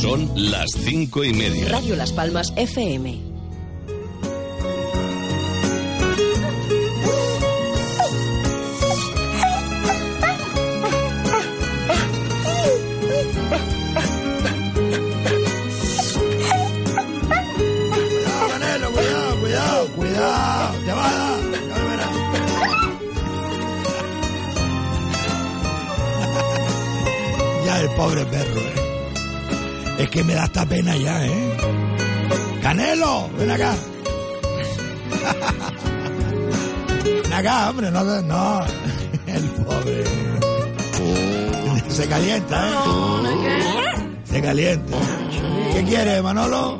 Son las cinco y media. Radio Las Palmas FM. Pena ya, eh. Canelo, ven acá. Ven acá, hombre, no, no. El pobre. Se calienta, eh. Se calienta. ¿Qué quiere, Manolo?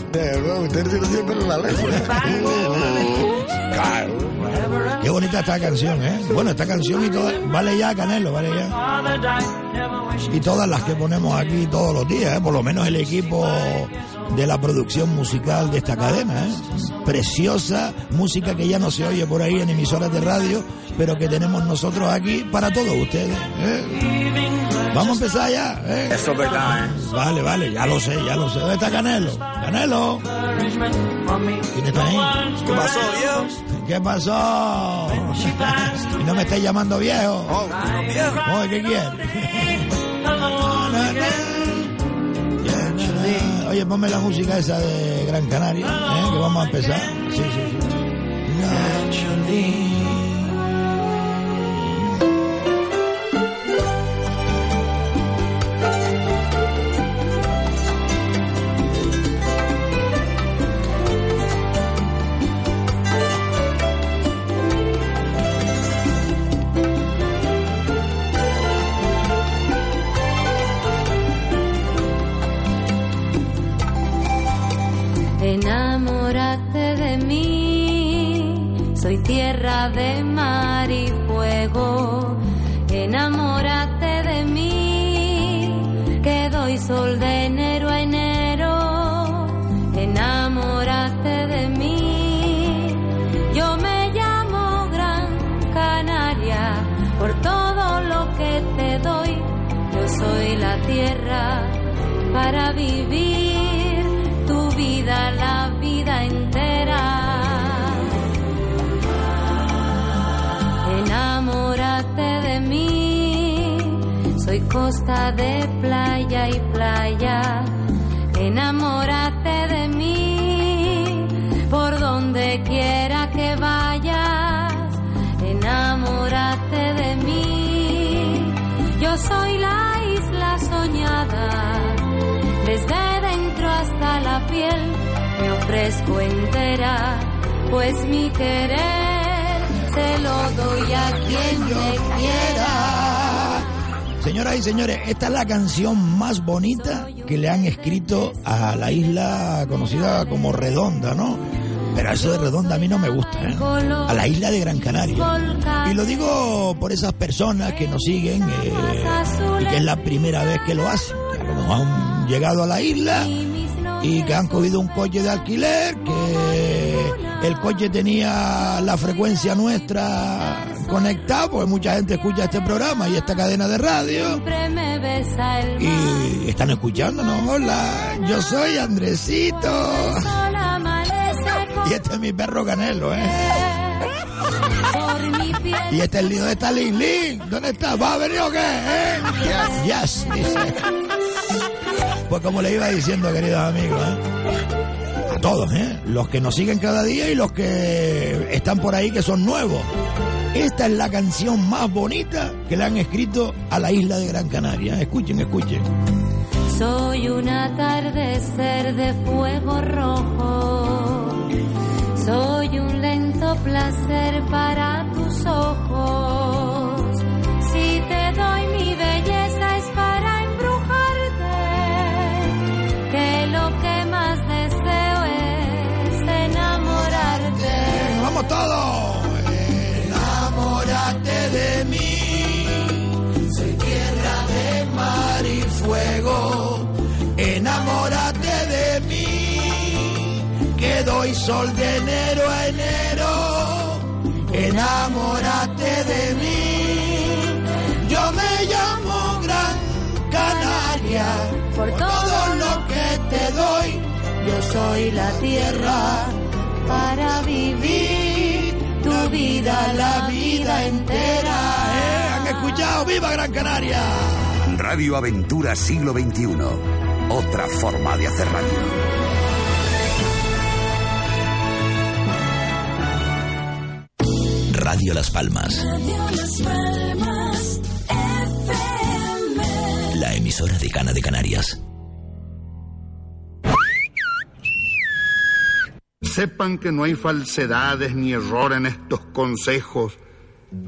Qué bonita esta canción, ¿eh? Bueno, esta canción y todas, vale ya, Canelo, vale ya. Y todas las que ponemos aquí todos los días, ¿eh? por lo menos el equipo de la producción musical de esta cadena, ¿eh? Preciosa música que ya no se oye por ahí en emisoras de radio, pero que tenemos nosotros aquí para todos ustedes. ¿eh? Vamos a empezar ya. ¿eh? Eso es verdad. Vale, vale, ya lo sé, ya lo sé. ¿Dónde está Canelo? Canelo. ¿Quién está ahí? ¿Qué pasó, viejo? ¿Qué pasó? y no me estáis llamando viejo. Oh, ¿tú no viejo? ¿qué quieres? Oye, ponme la música esa de Gran Canaria, ¿eh? que vamos a empezar. Sí, sí, sí. Costa de playa y playa. Enamórate de mí, por donde quiera que vayas. Enamórate de mí, yo soy la isla soñada desde dentro hasta la piel me ofrezco entera, pues mi querer se lo doy a quien me quiera. Señoras y señores, esta es la canción más bonita que le han escrito a la isla conocida como Redonda, ¿no? Pero eso de Redonda a mí no me gusta, ¿eh? A la isla de Gran Canaria. Y lo digo por esas personas que nos siguen eh, y que es la primera vez que lo hacen. Que han llegado a la isla y que han cogido un coche de alquiler, que el coche tenía la frecuencia nuestra conectada, porque mucha gente escucha este programa y esta cadena de radio. Y están escuchándonos. Hola, yo soy Andresito. Y este es mi perro Canelo, ¿eh? Y este es el lío de esta Lin Lin. ¿Dónde está? ¿Va a venir o qué? ¿Eh? Yes, dice. Pues como le iba diciendo, queridos amigos, ¿eh? Todos, ¿eh? los que nos siguen cada día y los que están por ahí que son nuevos. Esta es la canción más bonita que le han escrito a la isla de Gran Canaria. Escuchen, escuchen. Soy un atardecer de fuego rojo. Soy un lento placer para tus ojos. Doy sol de enero a enero. Enamórate de mí. Yo me llamo Gran Canaria. Por todo lo que yo soy la tierra para vivir tu vida, la vida entera. ¿Eh? ¿Han escuchado? ¡Viva Gran Canaria! Radio Aventura Siglo XXI. Otra forma de hacer radio. Radio Las Palmas. La emisora de Cana de Canarias. Sepan que no hay falsedades ni error en estos consejos.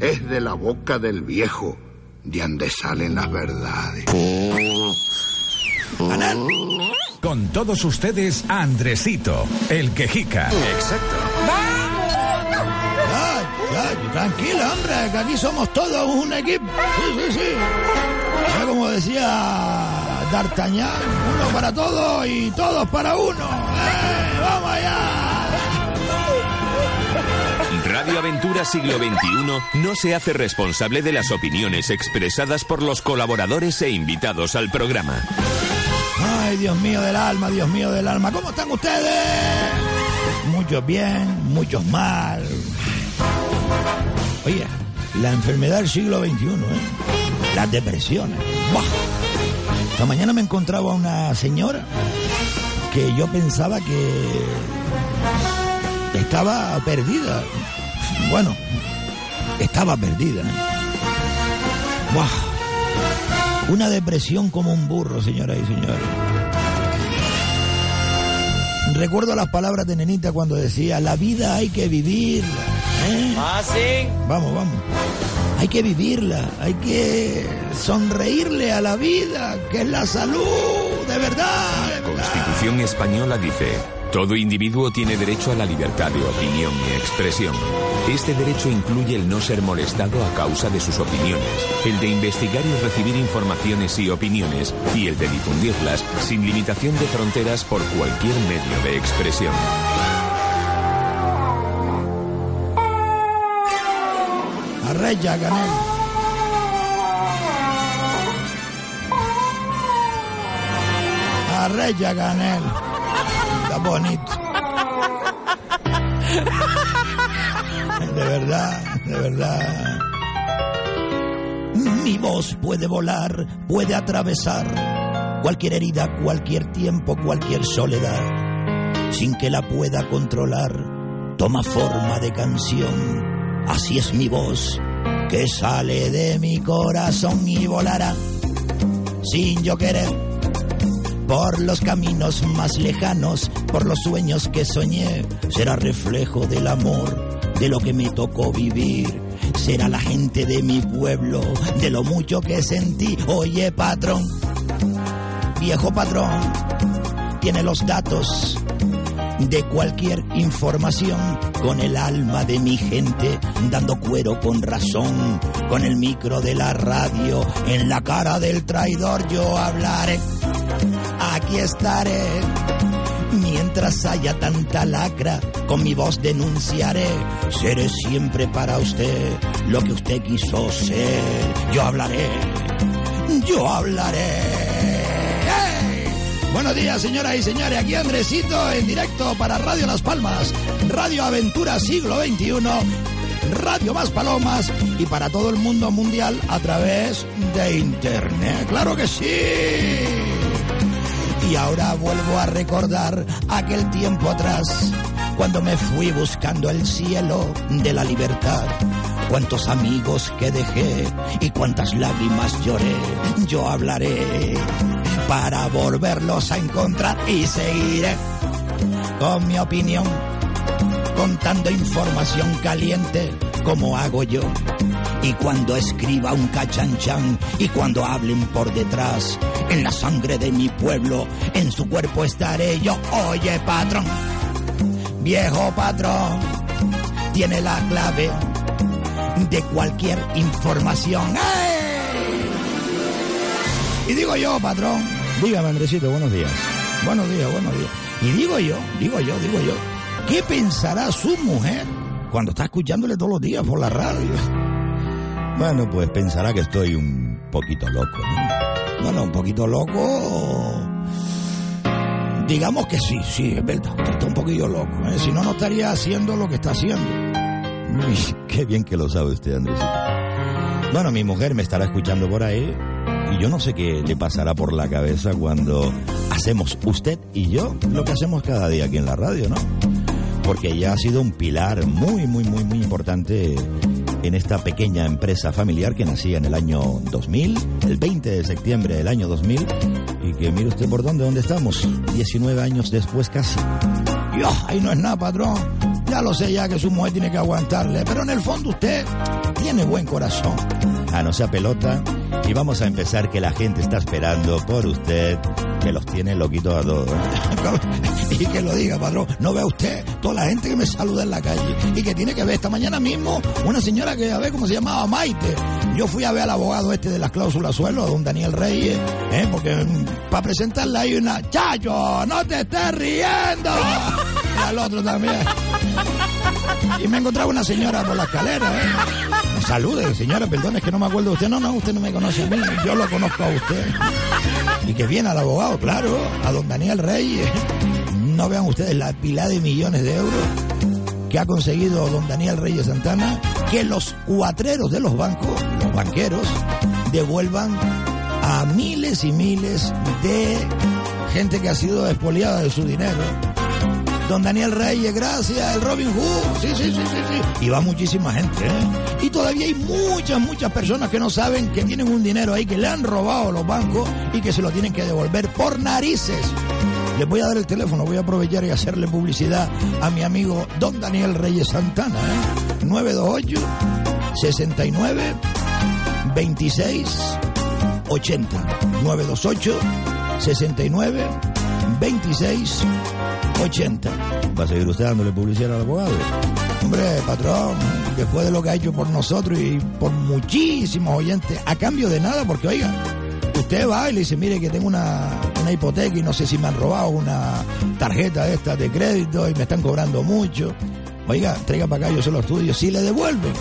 Es de la boca del viejo de donde salen las verdades. Con todos ustedes, Andresito, el quejica. Exacto. Tranquila, hombre, que aquí somos todos un equipo. Sí, sí, sí. Ya como decía D'Artagnan, uno para todos y todos para uno. ¡Eh, ¡Vamos allá! Radio Aventura Siglo XXI no se hace responsable de las opiniones expresadas por los colaboradores e invitados al programa. Ay, Dios mío del alma, Dios mío del alma. ¿Cómo están ustedes? Muchos bien, muchos mal. Oye, la enfermedad del siglo XXI, ¿eh? Las depresiones. Esta mañana me encontraba una señora que yo pensaba que estaba perdida. Bueno, estaba perdida. ¿eh? ¡Buah! Una depresión como un burro, señoras y señores. Recuerdo las palabras de Nenita cuando decía, la vida hay que vivirla. ¿Eh? Ah, sí. Vamos, vamos. Hay que vivirla, hay que sonreírle a la vida, que es la salud, de verdad. La Constitución española dice, todo individuo tiene derecho a la libertad de opinión y expresión. Este derecho incluye el no ser molestado a causa de sus opiniones, el de investigar y recibir informaciones y opiniones, y el de difundirlas sin limitación de fronteras por cualquier medio de expresión. Arreya, Canel. Arreya, Canel. Está bonito. De verdad, de verdad. Mi voz puede volar, puede atravesar cualquier herida, cualquier tiempo, cualquier soledad, sin que la pueda controlar. Toma forma de canción, así es mi voz, que sale de mi corazón y volará, sin yo querer, por los caminos más lejanos, por los sueños que soñé, será reflejo del amor, de lo que me tocó vivir. Será la gente de mi pueblo, de lo mucho que sentí. Oye, patrón, viejo patrón, tiene los datos de cualquier información con el alma de mi gente, dando cuero con razón, con el micro de la radio, en la cara del traidor yo hablaré, aquí estaré. Mientras haya tanta lacra, con mi voz denunciaré. Seré siempre para usted lo que usted quiso ser. Yo hablaré, yo hablaré. Buenos días, señoras y señores. Aquí Andresito en directo para Radio Las Palmas, Radio Aventura Siglo XXI, Radio Más Palomas y para todo el mundo mundial a través de Internet. ¡Claro que sí! Y ahora vuelvo a recordar aquel tiempo atrás, cuando me fui buscando el cielo de la libertad. Cuántos amigos que dejé y cuántas lágrimas lloré. Yo hablaré para volverlos a encontrar y seguiré con mi opinión, contando información caliente como hago yo. Y cuando escriba un cachanchan y cuando hablen por detrás, en la sangre de mi pueblo, en su cuerpo estaré yo. Oye, patrón, viejo patrón, tiene la clave de cualquier información. ¡Ey! Y digo yo, patrón, dígame, Andresito, buenos días. Buenos días, buenos días. Y digo yo, digo yo, digo yo, ¿qué pensará su mujer cuando está escuchándole todos los días por la radio? Bueno, pues pensará que estoy un poquito loco, ¿no? Bueno, un poquito loco Digamos que sí, sí, es verdad. Está un poquillo loco. ¿eh? Si no, no estaría haciendo lo que está haciendo. Qué bien que lo sabe usted, Andresito. Bueno, mi mujer me estará escuchando por ahí y yo no sé qué le pasará por la cabeza cuando hacemos usted y yo lo que hacemos cada día aquí en la radio, ¿no? Porque ella ha sido un pilar muy, muy, muy, muy importante en esta pequeña empresa familiar que nacía en el año 2000, el 20 de septiembre del año 2000, y que mire usted por dónde, dónde estamos, 19 años después casi. Yo, ahí no es nada, patrón. Ya lo sé ya que su mujer tiene que aguantarle, pero en el fondo usted tiene buen corazón. Ah, no sea pelota. Y vamos a empezar que la gente está esperando por usted, que los tiene loquitos a todos. y que lo diga, patrón. No ve usted toda la gente que me saluda en la calle y que tiene que ver esta mañana mismo una señora que a ver cómo se llamaba Maite. Yo fui a ver al abogado este de las cláusulas suelo, a don Daniel Reyes, ¿eh? porque mm, para presentarla hay una chacho, no te estés riendo. Y al otro también. Y me encontraba una señora por la escalera, ¿eh? Salude, señora, perdón, es que no me acuerdo de usted. No, no, usted no me conoce a mí, yo lo conozco a usted. Y que viene al abogado, claro, a don Daniel Reyes. No vean ustedes la pila de millones de euros que ha conseguido don Daniel Reyes Santana, que los cuatreros de los bancos, los banqueros, devuelvan a miles y miles de gente que ha sido expoliada de su dinero. Don Daniel Reyes, gracias, el Robin Hood, sí, sí, sí, sí, sí. Y va muchísima gente, ¿eh? Y todavía hay muchas, muchas personas que no saben que tienen un dinero ahí que le han robado los bancos y que se lo tienen que devolver por narices. Les voy a dar el teléfono, voy a aprovechar y hacerle publicidad a mi amigo Don Daniel Reyes Santana, ¿eh? 928 69 26 80 928 69 26 80. ¿Va a seguir usted dándole publicidad al abogado? Hombre, patrón, después de lo que ha hecho por nosotros y por muchísimos oyentes, a cambio de nada, porque oiga, usted va y le dice, mire que tengo una, una hipoteca y no sé si me han robado una tarjeta de esta de crédito y me están cobrando mucho. Oiga, traiga para acá, yo se lo estudio. Si le devuelven,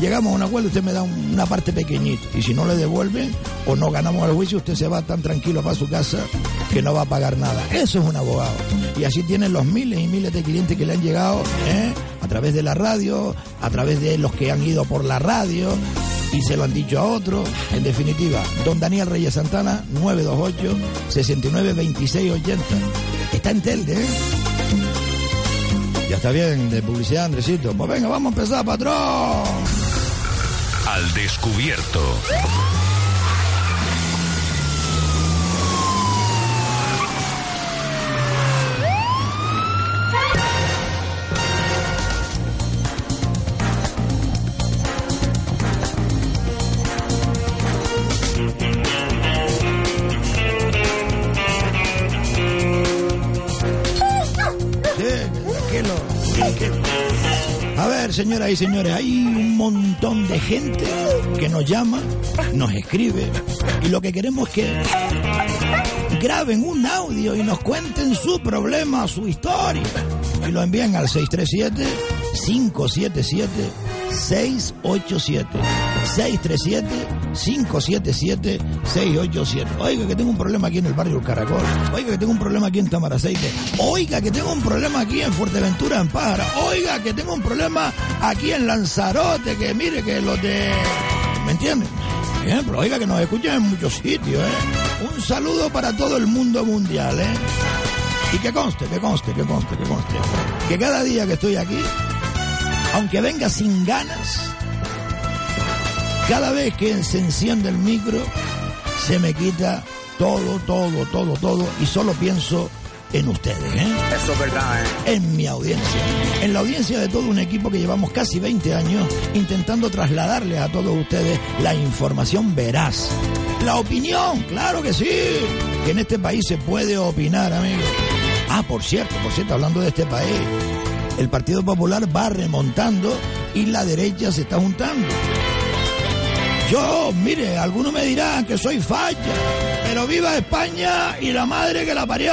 llegamos a un acuerdo, usted me da un- una parte pequeñita. Y si no le devuelven o no ganamos el juicio, usted se va tan tranquilo para su casa que no va a pagar nada. Eso es un abogado. Y así tienen los miles y miles de clientes que le han llegado ¿eh? a través de la radio, a través de los que han ido por la radio y se lo han dicho a otros. En definitiva, don Daniel Reyes Santana, 928 69 26 80. Está en Telde, ¿eh? Ya está bien de publicidad, Andresito. Pues venga, vamos a empezar, patrón. Al descubierto. Señoras y señores, hay un montón de gente que nos llama, nos escribe, y lo que queremos es que graben un audio y nos cuenten su problema, su historia, y lo envíen al 637-577-687. 637-577-687. Oiga, que tengo un problema aquí en el barrio Caracol. Oiga, que tengo un problema aquí en Tamaraceite. Oiga, que tengo un problema aquí en Fuerteventura, en Pájara. Oiga, que tengo un problema aquí en Lanzarote. Que mire, que los de. ¿Me entienden? Por ejemplo, oiga, que nos escuchan en muchos sitios, ¿eh? Un saludo para todo el mundo mundial, ¿eh? Y que conste, que conste, que conste, que conste. Que cada día que estoy aquí, aunque venga sin ganas, cada vez que se enciende el micro, se me quita todo, todo, todo, todo, y solo pienso en ustedes, ¿eh? Eso es verdad, ¿eh? en mi audiencia, en la audiencia de todo un equipo que llevamos casi 20 años intentando trasladarle a todos ustedes la información veraz. La opinión, claro que sí, que en este país se puede opinar, amigos. Ah, por cierto, por cierto, hablando de este país, el Partido Popular va remontando y la derecha se está juntando. Yo, mire, algunos me dirán que soy falla, pero viva España y la madre que la parió.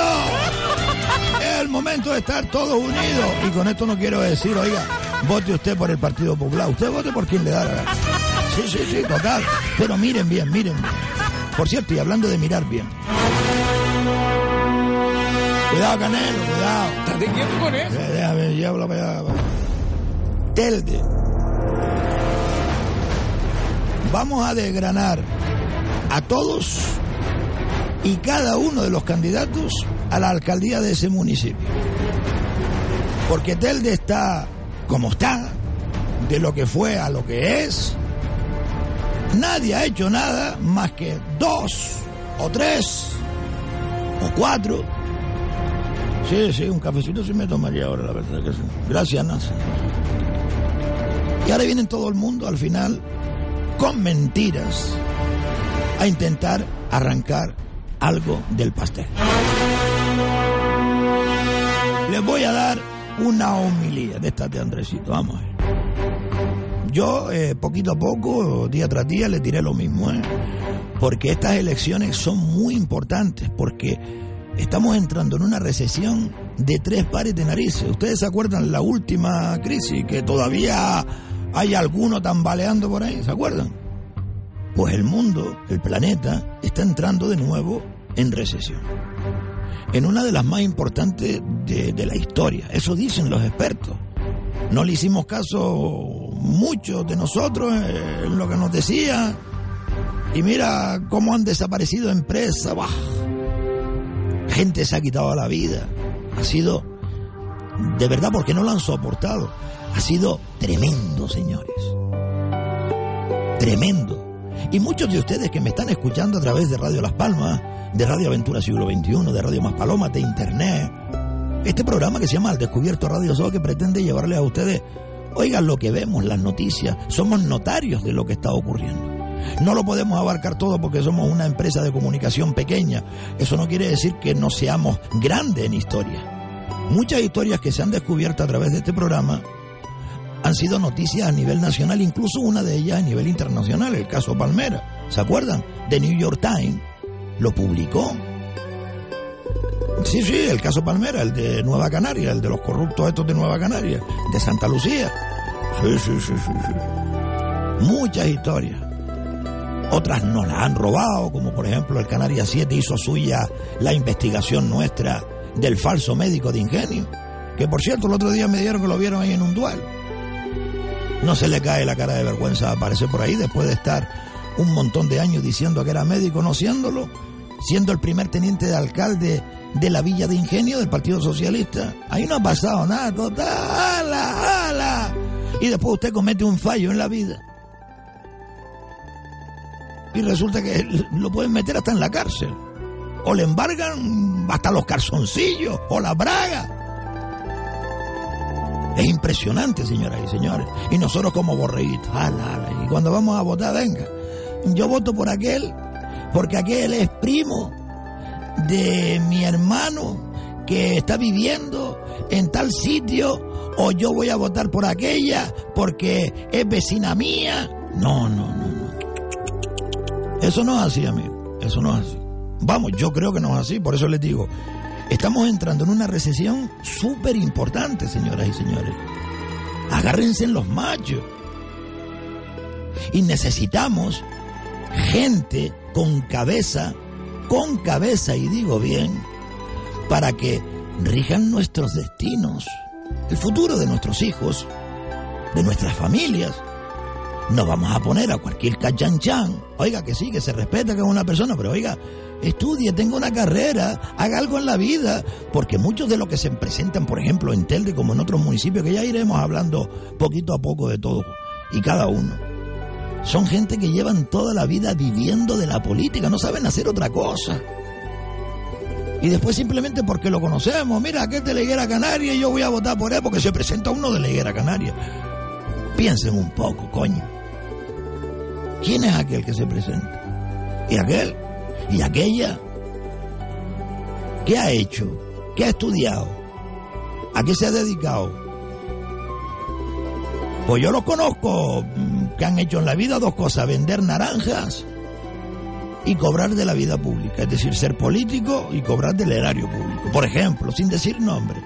Es el momento de estar todos unidos. Y con esto no quiero decir, oiga, vote usted por el Partido Popular. Usted vote por quien le da la gana. Sí, sí, sí, total. Pero miren bien, miren bien. Por cierto, y hablando de mirar bien. Cuidado, Canelo, cuidado. Estate quieto con eso. Eh, Déjame, llévalo para allá. Telde. Vamos a desgranar a todos y cada uno de los candidatos a la alcaldía de ese municipio. Porque Telde está como está, de lo que fue a lo que es. Nadie ha hecho nada más que dos o tres o cuatro. Sí, sí, un cafecito sí me tomaría ahora, la verdad que sí. Gracias, Nasa. Y ahora vienen todo el mundo al final con mentiras a intentar arrancar algo del pastel. Les voy a dar una homilía de esta de Andresito, vamos ver. Yo, eh, poquito a poco, día tras día, le diré lo mismo, ¿eh? porque estas elecciones son muy importantes, porque estamos entrando en una recesión de tres pares de narices. ¿Ustedes se acuerdan la última crisis, que todavía hay alguno tambaleando por ahí? ¿Se acuerdan? Pues el mundo, el planeta, está entrando de nuevo en recesión. En una de las más importantes de, la historia. Eso dicen los expertos. No le hicimos caso muchos de nosotros en lo que nos decía. Y mira cómo han desaparecido empresas. Bah. Gente se ha quitado la vida. Ha sido, de verdad, porque no lo han soportado. Ha sido tremendo, señores. Tremendo. Y muchos de ustedes que me están escuchando a través de Radio Las Palmas, de Radio Aventura Siglo XXI, de Radio Más Palomas, de Internet, este programa que se llama Al Descubierto Radio Show que pretende llevarle a ustedes, oigan lo que vemos, las noticias, somos notarios de lo que está ocurriendo. No lo podemos abarcar todo porque somos una empresa de comunicación pequeña. Eso no quiere decir que no seamos grandes en historia. Muchas historias que se han descubierto a través de este programa han sido noticias a nivel nacional, incluso una de ellas a nivel internacional, el caso Palmera. ¿Se acuerdan? The New York Times lo publicó. Sí, sí, el caso Palmera, el de Nueva Canaria, el de los corruptos estos de Nueva Canaria, de Santa Lucía. Sí, sí, sí, sí, sí. Muchas historias. Otras nos las han robado, como por ejemplo el Canaria 7 hizo suya la investigación nuestra del falso médico de ingenio, que por cierto el otro día me dieron que lo vieron ahí en un duelo. No se le cae la cara de vergüenza aparecer por ahí después de estar un montón de años diciendo que era médico, no siéndolo, siendo el primer teniente de alcalde de la Villa de Ingenio del Partido Socialista. Ahí no ha pasado nada, total, ala, ala. Y después usted comete un fallo en la vida. Y resulta que lo pueden meter hasta en la cárcel. O le embargan hasta los calzoncillos o la braga. Es impresionante, señoras y señores. Y nosotros como borreguitos. Y cuando vamos a votar, venga. Yo voto por aquel, porque aquel es primo de mi hermano que está viviendo en tal sitio, o yo voy a votar por aquella porque es vecina mía. No, no, no, no. Eso no es así, amigo. Eso no es así. Vamos, yo creo que no es así, por eso les digo, estamos entrando en una recesión súper importante, señoras y señores. Agárrense en los machos. Y necesitamos gente con cabeza, con cabeza, y digo bien, para que rijan nuestros destinos, el futuro de nuestros hijos, de nuestras familias. No vamos a poner a cualquier cachanchan. Oiga, que sí, que se respeta que es una persona, pero oiga, estudie, tenga una carrera, haga algo en la vida, porque muchos de los que se presentan, por ejemplo, en Telde, como en otros municipios, que ya iremos hablando poquito a poco de todo, y cada uno, son gente que llevan toda la vida viviendo de la política, no saben hacer otra cosa. Y después simplemente porque lo conocemos, mira, aquel de la Higuera Canaria y yo voy a votar por él porque se presenta uno de la Higuera Canaria. Piensen un poco, coño. ¿Quién es aquel que se presenta? ¿Y aquel? ¿Y aquella? ¿Qué ha hecho? ¿Qué ha estudiado? ¿A qué se ha dedicado? Pues yo los conozco que han hecho en la vida dos cosas, vender naranjas y cobrar de la vida pública, es decir, ser político y cobrar del erario público. Por ejemplo, sin decir nombre,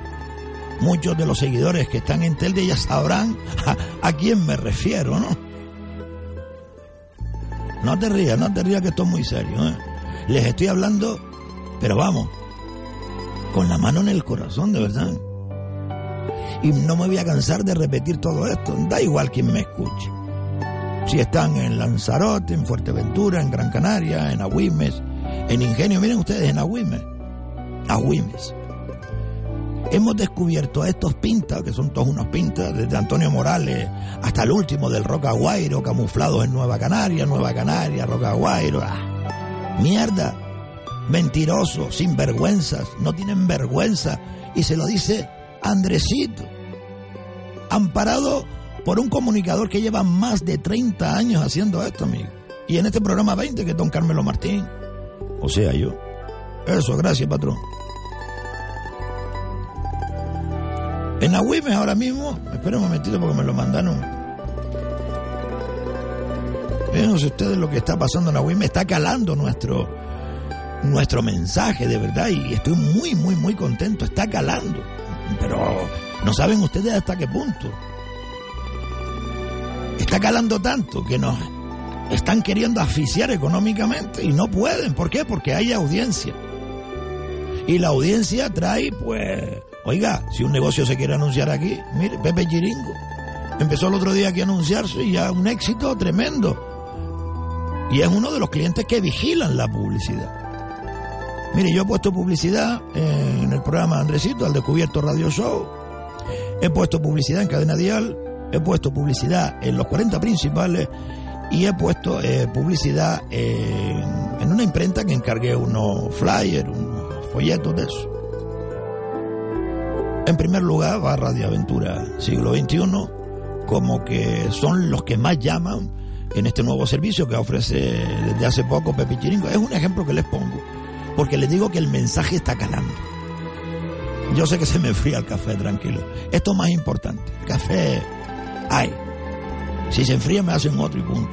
muchos de los seguidores que están en Telde ya sabrán a, a quién me refiero, ¿no? No te rías, no te rías que esto es muy serio. ¿eh? Les estoy hablando, pero vamos, con la mano en el corazón, de verdad. Y no me voy a cansar de repetir todo esto, da igual quien me escuche. Si están en Lanzarote, en Fuerteventura, en Gran Canaria, en Agüimes, en Ingenio, miren ustedes, en Agüimes, Agüimes. Hemos descubierto a estos pintas, que son todos unos pintas, desde Antonio Morales hasta el último del Roca Guairo, camuflados en Nueva Canaria, Nueva Canaria, Roca Guairo. Ah, mierda, mentirosos, sinvergüenzas, no tienen vergüenza. Y se lo dice Andresito, amparado por un comunicador que lleva más de 30 años haciendo esto, amigo. Y en este programa 20, que es don Carmelo Martín. O sea, yo. Eso, gracias, patrón. En Agüimes ahora mismo, espera un momentito porque me lo mandaron. Fíjense ustedes lo que está pasando en Agüimes, está calando nuestro, nuestro mensaje, de verdad, y estoy muy, muy, muy contento, está calando. Pero no saben ustedes hasta qué punto. Está calando tanto que nos están queriendo asfixiar económicamente y no pueden. ¿Por qué? Porque hay audiencia. Y la audiencia trae, pues, Oiga, si un negocio se quiere anunciar aquí, mire, Pepe Chiringo. Empezó el otro día aquí a anunciarse y ya un éxito tremendo. Y es uno de los clientes que vigilan la publicidad. Mire, yo he puesto publicidad en el programa Andresito, al Descubierto Radio Show. He puesto publicidad en Cadena Dial. He puesto publicidad en los 40 principales. Y he puesto eh, publicidad en, en una imprenta que encargué unos flyers, unos folletos de eso. En primer lugar va Radio Aventura Siglo XXI, como que son los que más llaman en este nuevo servicio que ofrece desde hace poco Pepe Chiringo. Es un ejemplo que les pongo, porque les digo que el mensaje está calando. Yo sé que se me enfría el café, tranquilo. Esto es más importante. Café hay. Si se enfría me hacen otro y punto.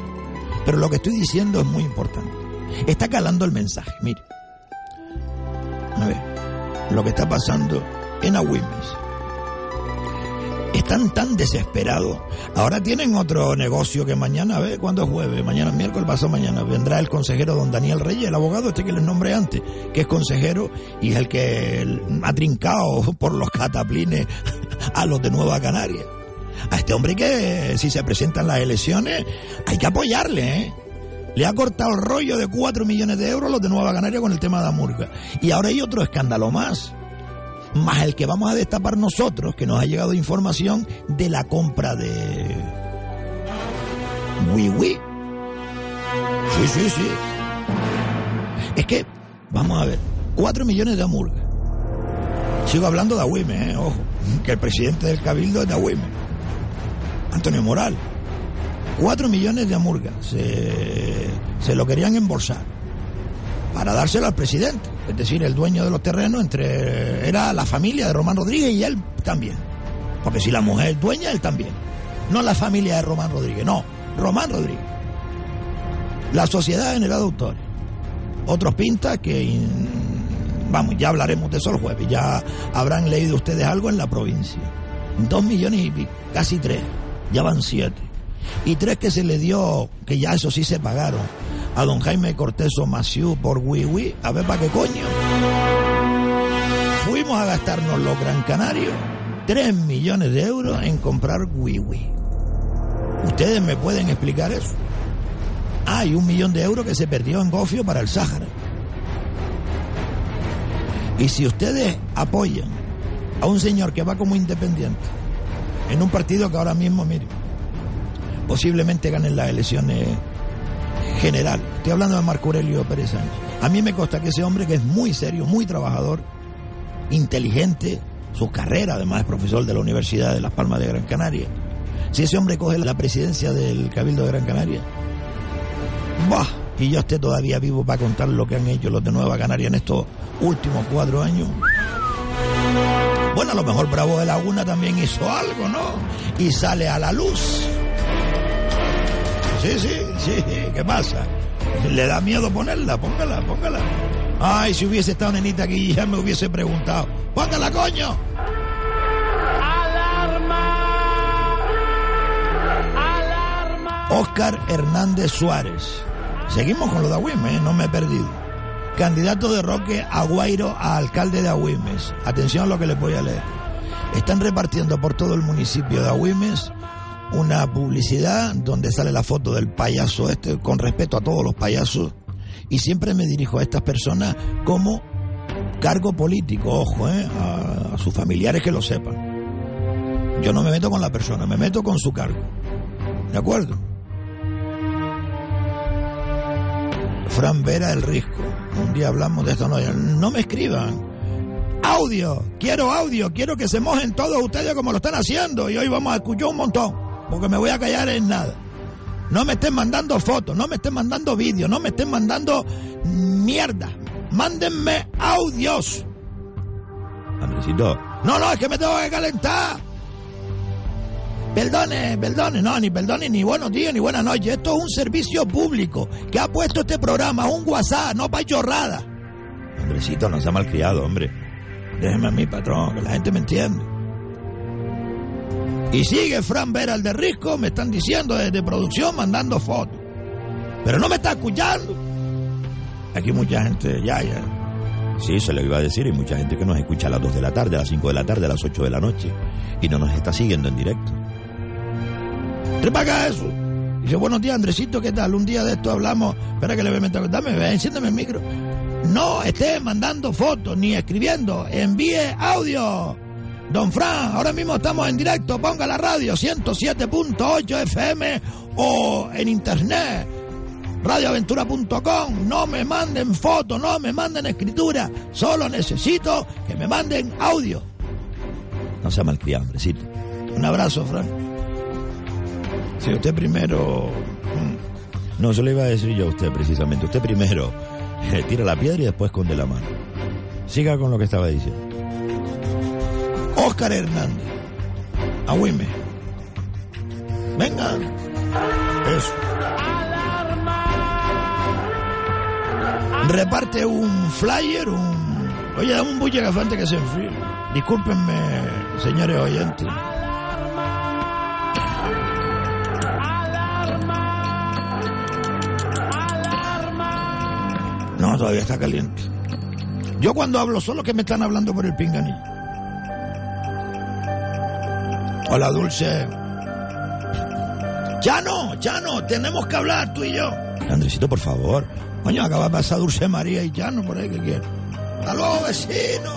Pero lo que estoy diciendo es muy importante. Está calando el mensaje, mire. A ver, lo que está pasando en Agüimes. Están tan desesperados. Ahora tienen otro negocio que mañana, a ver, ¿cuándo es jueves? Mañana miércoles, pasado mañana. Vendrá el consejero don Daniel Reyes, el abogado este que les nombré antes, que es consejero y es el que ha trincado por los cataplines a los de Nueva Canaria. A este hombre que, si se presentan las elecciones, hay que apoyarle, ¿eh? Le ha cortado el rollo de 4 millones de euros a los de Nueva Canaria con el tema de la murga. Y ahora hay otro escándalo más más el que vamos a destapar nosotros, que nos ha llegado información de la compra de Wii Sí, sí, sí. Es que, vamos a ver, 4 millones de hamburgues. Sigo hablando de Agüime, eh, ojo, que el presidente del Cabildo es de Agüime. Antonio Moral. 4 millones de hamburgues. Se, se lo querían embolsar para dárselo al presidente, es decir, el dueño de los terrenos entre era la familia de Román Rodríguez y él también. Porque si la mujer es dueña, él también. No la familia de Román Rodríguez, no, Román Rodríguez. La Sociedad General de Autores. Otros pintas que vamos, ya hablaremos de eso el jueves, ya habrán leído ustedes algo en la provincia. Dos millones y casi tres, ya van siete. Y tres que se le dio, que ya eso sí se pagaron, a don Jaime Cortés Maciú por Wii a ver para qué coño. Fuimos a gastarnos los Gran Canarios 3 millones de euros en comprar Wii ¿Ustedes me pueden explicar eso? Hay un millón de euros que se perdió en Gofio para el Sáhara. Y si ustedes apoyan a un señor que va como independiente en un partido que ahora mismo, miren, posiblemente ganen las elecciones general. Estoy hablando de Marco Aurelio Pérez Sánchez. A mí me consta que ese hombre que es muy serio, muy trabajador, inteligente, su carrera además es profesor de la Universidad de Las Palmas de Gran Canaria. Si ese hombre coge la presidencia del Cabildo de Gran Canaria, ¡bah! Y yo esté todavía vivo para contar lo que han hecho los de Nueva Canaria en estos últimos cuatro años. Bueno, a lo mejor Bravo de Laguna también hizo algo, ¿no? Y sale a la luz. Sí, sí, sí, ¿qué pasa? ¿Le da miedo ponerla? Póngala, póngala. Ay, si hubiese estado nenita aquí ya me hubiese preguntado. ¡Póngala, coño! ¡Alarma! ¡Alarma! Oscar Hernández Suárez. Seguimos con lo de Agüime, ¿eh? no me he perdido. Candidato de Roque Aguairo a alcalde de Agüimes. Atención a lo que les voy a leer. Están repartiendo por todo el municipio de Agüimes una publicidad donde sale la foto del payaso este, con respeto a todos los payasos. Y siempre me dirijo a estas personas como cargo político, ojo, ¿eh? a, sus familiares que lo sepan. Yo no me meto con la persona, me meto con su cargo. ¿De acuerdo? Fran Vera el Risco. Un día hablamos de esto, no, no me escriban. Audio, quiero audio, quiero que se mojen todos ustedes como lo están haciendo y hoy vamos a escuchar un montón, porque me voy a callar en nada. No me estén mandando fotos, no me estén mandando vídeos, no me estén mandando mierda. Mándenme audios. Andresito, No, no, es que me tengo que calentar. Perdone, perdone, no, ni perdone, ni buenos días, ni buenas noches. Esto es un servicio público que ha puesto este programa, un WhatsApp, no pa' chorrada. Andresito, no sea malcriado, hombre. Déjeme a mi patrón, que la gente me entiende. Y sigue Fran Vera el de Risco, me están diciendo desde producción, mandando fotos. Pero no me está escuchando. Aquí mucha gente, ya, ya. Sí, se lo iba a decir. Hay mucha gente que nos escucha a las 2 de la tarde, a las 5 de la tarde, a las 8 de la noche. Y no nos está siguiendo en directo. Repaga eso. Dice, buenos días, Andresito, ¿qué tal? Un día de esto hablamos. Espera que le voy a meter. Dame, enciéndeme el micro. No esté mandando fotos ni escribiendo. Envíe audio. Don Fran, ahora mismo estamos en directo. Ponga la radio 107.8 FM o en internet. Radioaventura.com. No me manden fotos, no me manden escritura. Solo necesito que me manden audio. No sea malcriado, Andresito. Un abrazo, Fran. Si usted primero. mm, No, eso le iba a decir yo a usted precisamente. Usted primero tira la piedra y después esconde la mano. Siga con lo que estaba diciendo. Óscar Hernández. Agüime. Venga. Eso. Reparte un flyer, un... Oye, dame un bulle gafante que se enfríe. Discúlpenme, señores oyentes. No, todavía está caliente. Yo cuando hablo solo que me están hablando por el pinganillo. Hola, Dulce. Chano, Chano, tenemos que hablar tú y yo. Andresito, por favor. Coño, acaba de pasar Dulce María y Chano por ahí que quiere. ¡Hasta luego, vecino!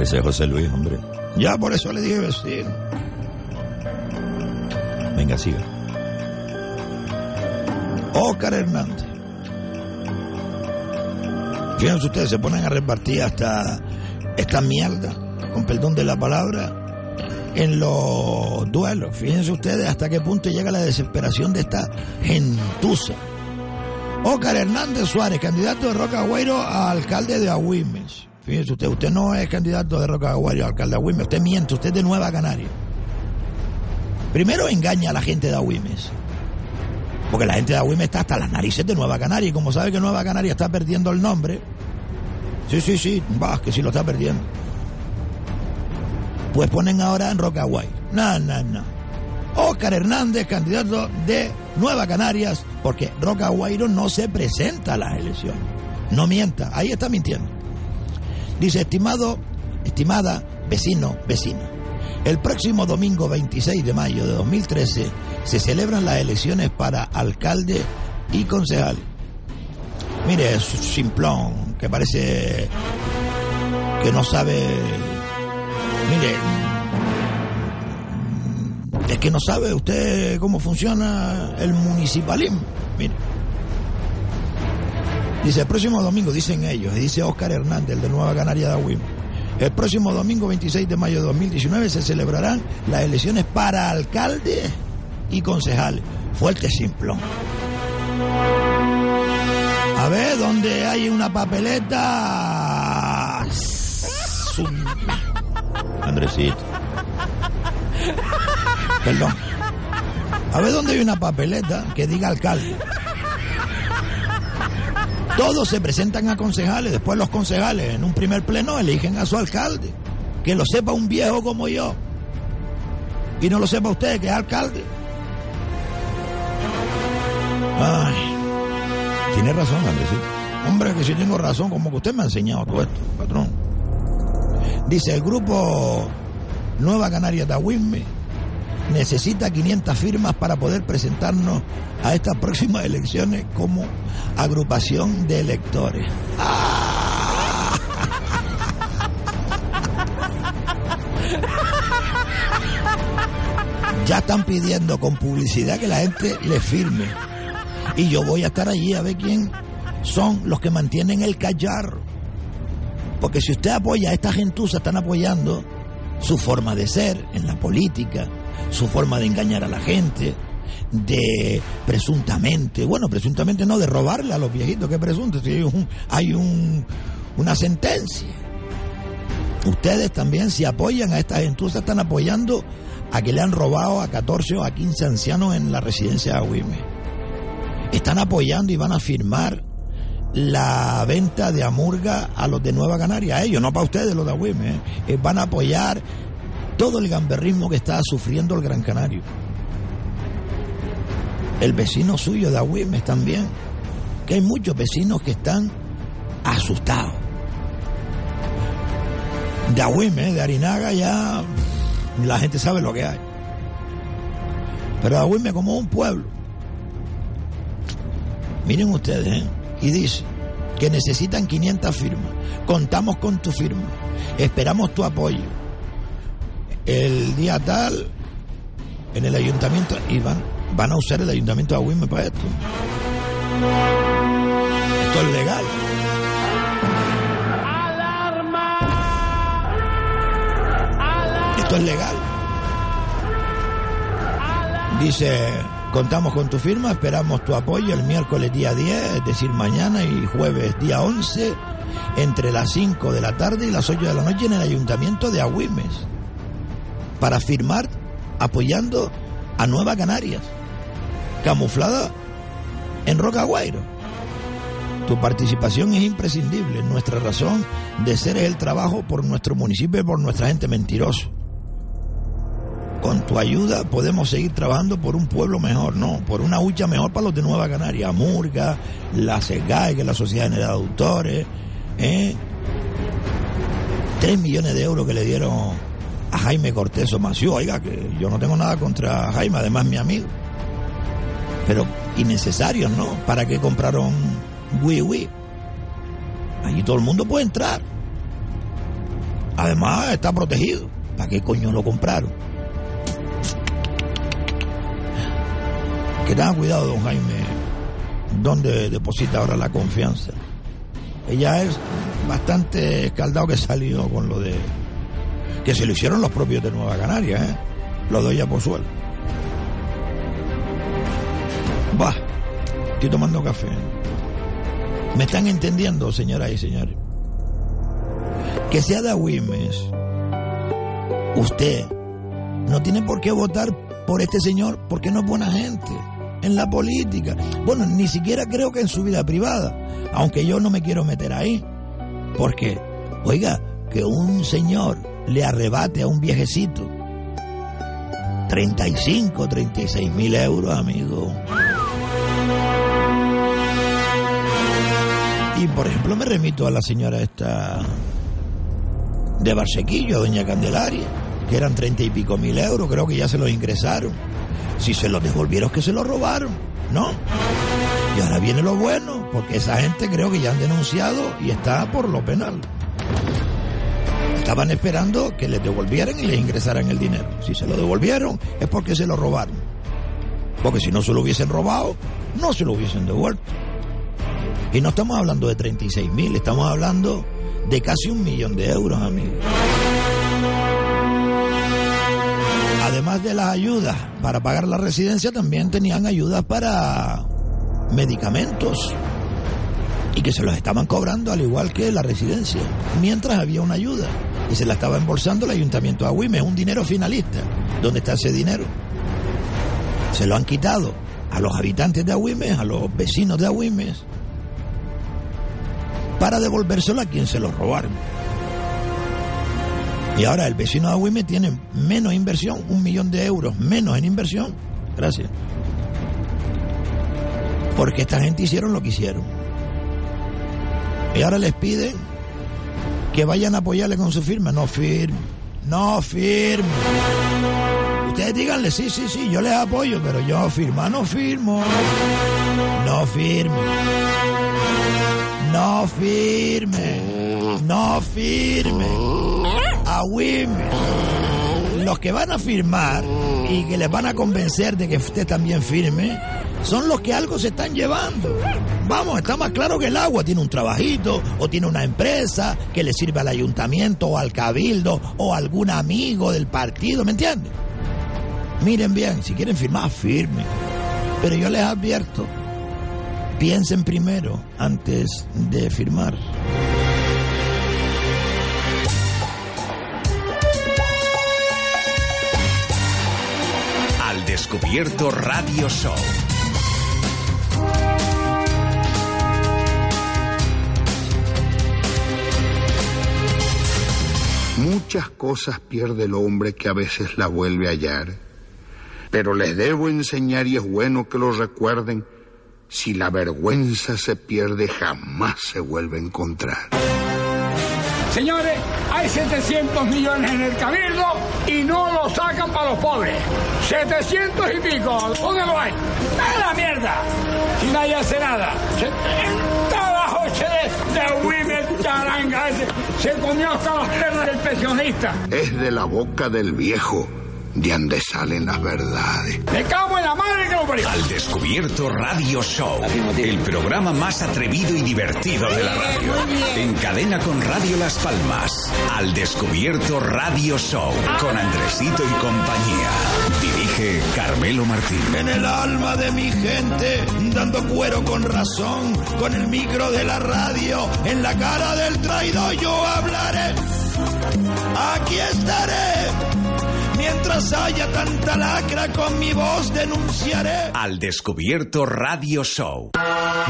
Ese es José Luis, hombre. Ya por eso le dije vecino. Venga, siga. Óscar Hernández. Fíjense ustedes, se ponen a repartir hasta esta mierda, con perdón de la palabra, en los duelos. Fíjense ustedes hasta qué punto llega la desesperación de esta gentuza. Óscar Hernández Suárez, candidato de Roca Agüero a alcalde de Agüimes. Fíjense usted, usted no es candidato de Roca Agüero a alcalde de Agüimes, usted miente, usted es de Nueva Canaria. Primero engaña a la gente de Agüimes. Porque la gente de Agüimes está hasta las narices de Nueva Canaria y como sabe que Nueva Canaria está perdiendo el nombre, sí, sí, sí, va, que sí lo está perdiendo. Pues ponen ahora en Rocaguay. No, no, no. Óscar Hernández, candidato de Nueva Canarias, porque Roca Guairo no se presenta a las elecciones. No mienta, ahí está mintiendo. Dice, estimado, estimada vecino, vecina, el próximo domingo 26 de mayo de 2013 se celebran las elecciones para alcalde y concejal. Mire, es un simplón que parece que no sabe. Mire, es que no sabe usted cómo funciona el municipalismo. Mire. Dice, el próximo domingo, dicen ellos, dice Óscar Hernández, el de Nueva Canaria de Agüim, el próximo domingo 26 de mayo de 2019 se celebrarán las elecciones para alcalde y concejales. Fuerte simplón. A ver, ¿dónde hay una papeleta? Andresito. Perdón. A ver dónde hay una papeleta que diga alcalde. Todos se presentan a concejales, después los concejales en un primer pleno eligen a su alcalde. Que lo sepa un viejo como yo. Y no lo sepa usted, que es alcalde. Ay, Tiene razón, Andresito. Hombre, que si tengo razón, como que usted me ha enseñado todo esto, patrón. Dice, el grupo Nueva Canaria Tahuisme necesita 500 firmas para poder presentarnos a estas próximas elecciones como agrupación de electores. Ya están pidiendo con publicidad que la gente le firme. Y yo voy a estar allí a ver quién son los que mantienen el callar. Porque si usted apoya a esta gentuza, están apoyando su forma de ser en la política, su forma de engañar a la gente, de presuntamente, bueno, presuntamente no, de robarle a los viejitos, que presunto, si hay, un, una sentencia. Ustedes también, si apoyan a esta gentuza, están apoyando a que le han robado a 14 o a 15 ancianos en la residencia de Agüime. Están apoyando y van a firmar la venta de Amurga a los de Nueva Canaria, a ellos, no para ustedes los de Agüime, ¿eh? Eh, van a apoyar todo el gamberrismo que está sufriendo el Gran Canario. El vecino suyo de Agüimes también, que hay muchos vecinos que están asustados. De Agüimes, de Arinaga ya la gente sabe lo que hay. Pero Agüimes como un pueblo. Miren ustedes, ¿eh? Y dice que necesitan 500 firmas. Contamos con tu firma. Esperamos tu apoyo. El día tal, en el ayuntamiento, y van, van a usar el ayuntamiento de Agüime para esto. Esto es legal. Esto es legal. Dice, contamos con tu firma, esperamos tu apoyo el miércoles día 10, es decir, mañana y jueves día 11, entre las 5 de la tarde y las 8 de la noche en el ayuntamiento de Agüimes, para firmar apoyando a Nueva Canarias, camuflada en Rocaguairo. Tu participación es imprescindible. Nuestra razón de ser es el trabajo por nuestro municipio y por nuestra gente mentiroso. Con tu ayuda podemos seguir trabajando por un pueblo mejor, no, por una hucha mejor para los de Nueva Canaria, Murga, la CEGAE, que es la Sociedad General de Autores, ¿eh? Tres millones de euros que le dieron a Jaime Cortés Mació, oiga, que yo no tengo nada contra Jaime, además mi amigo. Pero innecesarios, ¿no? ¿Para qué compraron Wii? Allí todo el mundo puede entrar. Además está protegido. ¿Para qué coño lo compraron? Que tenga cuidado, don Jaime, dónde deposita ahora la confianza. Ella es bastante escaldado que salió con lo de. que se lo hicieron los propios de Nueva Canaria, ¿eh? Lo doy a Pozuelo. Va, estoy tomando café. ¿Me están entendiendo, señoras y señores? Que sea de Agüimes, usted no tiene por qué votar por este señor porque no es buena gente en la política. Bueno, ni siquiera creo que en su vida privada, aunque yo no me quiero meter ahí. Porque, oiga, que un señor le arrebate a un viejecito 35, 36 mil euros, amigo. Y por ejemplo me remito a la señora esta de Barsequillo, doña Candelaria, que eran treinta y pico mil euros, creo que ya se los ingresaron. Si se los devolvieron que se los robaron, ¿no? Y ahora viene lo bueno, porque esa gente creo que ya han denunciado y está por lo penal. Estaban esperando que les devolvieran y les ingresaran el dinero. Si se lo devolvieron es porque se lo robaron. Porque si no se lo hubiesen robado, no se lo hubiesen devuelto. Y no estamos hablando de 36 mil, estamos hablando de casi un millón de euros, amigos. Además de las ayudas para pagar la residencia, también tenían ayudas para medicamentos y que se los estaban cobrando al igual que la residencia, mientras había una ayuda y se la estaba embolsando el ayuntamiento de Agüimes, un dinero finalista. ¿Dónde está ese dinero? Se lo han quitado a los habitantes de Agüimes, a los vecinos de Agüimes, para devolvérselo a quien se lo robaron. Y ahora el vecino de Agüimes tiene menos inversión, un millón de euros menos en inversión. Gracias. Porque esta gente hicieron lo que hicieron. Y ahora les piden que vayan a apoyarle con su firma. No firme, no firme. Ustedes díganle, sí, sí, sí, yo les apoyo, pero yo firma, no firmo. No firme. No firme. No firme. Agüime. Los que van a firmar y que les van a convencer de que usted también firme son los que algo se están llevando. Vamos, está más claro que el agua tiene un trabajito o tiene una empresa que le sirve al ayuntamiento o al cabildo o algún amigo del partido, ¿me entienden? Miren bien, si quieren firmar, firmen. Pero yo les advierto, piensen primero antes de firmar. Descubierto Radio Show. Muchas cosas pierde el hombre que a veces la vuelve a hallar. Pero les debo enseñar y es bueno que lo recuerden. Si la vergüenza se pierde, jamás se vuelve a encontrar. Señores, hay 700 millones en el cabildo y no lo sacan para los pobres. 700 y pico. ¿Dónde lo hay? ¡A la mierda! Si nadie hace nada. Se, toda noche de, de charanga ese, se comió hasta las pernas del pensionista. Es de la boca del viejo de donde salen las verdades. Me cago en la madre que lo parió. Al Descubierto Radio Show. El programa más atrevido y divertido de la radio. En cadena con Radio Las Palmas. Al Descubierto Radio Show. Con Andresito y compañía. Dirige Carmelo Martín. En el alma de mi gente, dando cuero con razón, con el micro de la radio, en la cara del traidor yo hablaré. Aquí estaré. Mientras haya tanta lacra, con mi voz denunciaré. Al Descubierto Radio Show.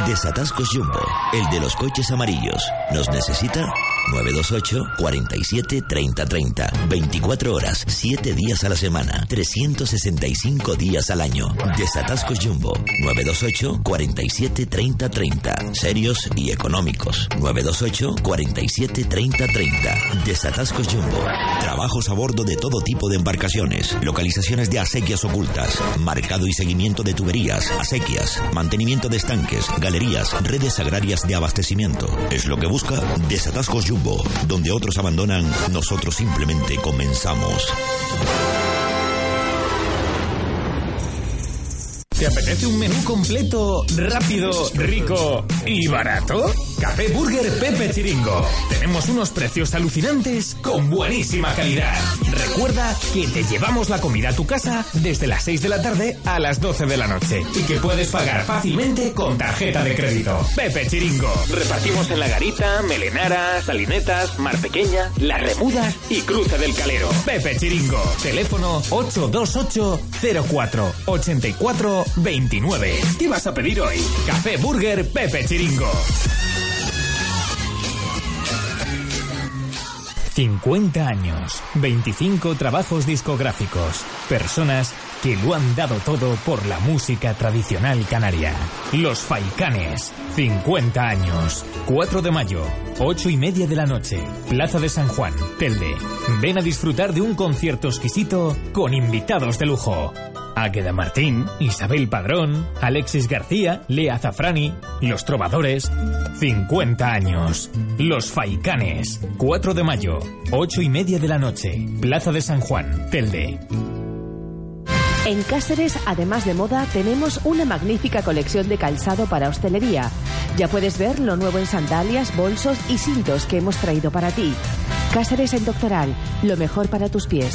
Desatascos Jumbo, el de los coches amarillos. ¿Nos necesita? 928 47 30 30. 24 horas, 7 días a la semana, 365 días al año. Desatascos Jumbo, 928 47 30 30. Serios y económicos. 928 47 30 30. Desatascos Jumbo. Trabajos a bordo de todo tipo de embarcaciones. Localizaciones de acequias ocultas. Marcado y seguimiento de tuberías, acequias. Mantenimiento de estanques, galerías, redes agrarias de abastecimiento. Es lo que busca Desatascos Jumbo. Donde otros abandonan, nosotros simplemente comenzamos. ¿Te apetece un menú completo, rápido, rico y barato? Café Burger Pepe Chiringo. Tenemos unos precios alucinantes con buenísima calidad. Recuerda que te llevamos la comida a tu casa desde las 6 de la tarde a las 12 de la noche y que puedes pagar fácilmente con tarjeta de crédito. Pepe Chiringo. Repartimos en La Garita, Melenara, Salinetas, Mar Pequeña, Las Remudas y Cruce del Calero. Pepe Chiringo. Teléfono 828 04 84 29. ¿Qué vas a pedir hoy? Café Burger Pepe Chiringo. 50 años, 25 trabajos discográficos, personas que lo han dado todo por la música tradicional canaria. Los Faicanes, 50 años, 4 de mayo, 8 y media de la noche, Plaza de San Juan, Telde. Ven a disfrutar de un concierto exquisito con invitados de lujo. Águeda Martín, Isabel Padrón, Alexis García, Lea Zafrani, Los Trovadores. 50 años. Los Faicanes. 4 de mayo, 8 y media de la noche. Plaza de San Juan, Telde. En Cáceres, además de moda, tenemos una magnífica colección de calzado para hostelería. Ya puedes ver lo nuevo en sandalias, bolsos y cintos que hemos traído para ti. Cáceres en Doctoral, lo mejor para tus pies.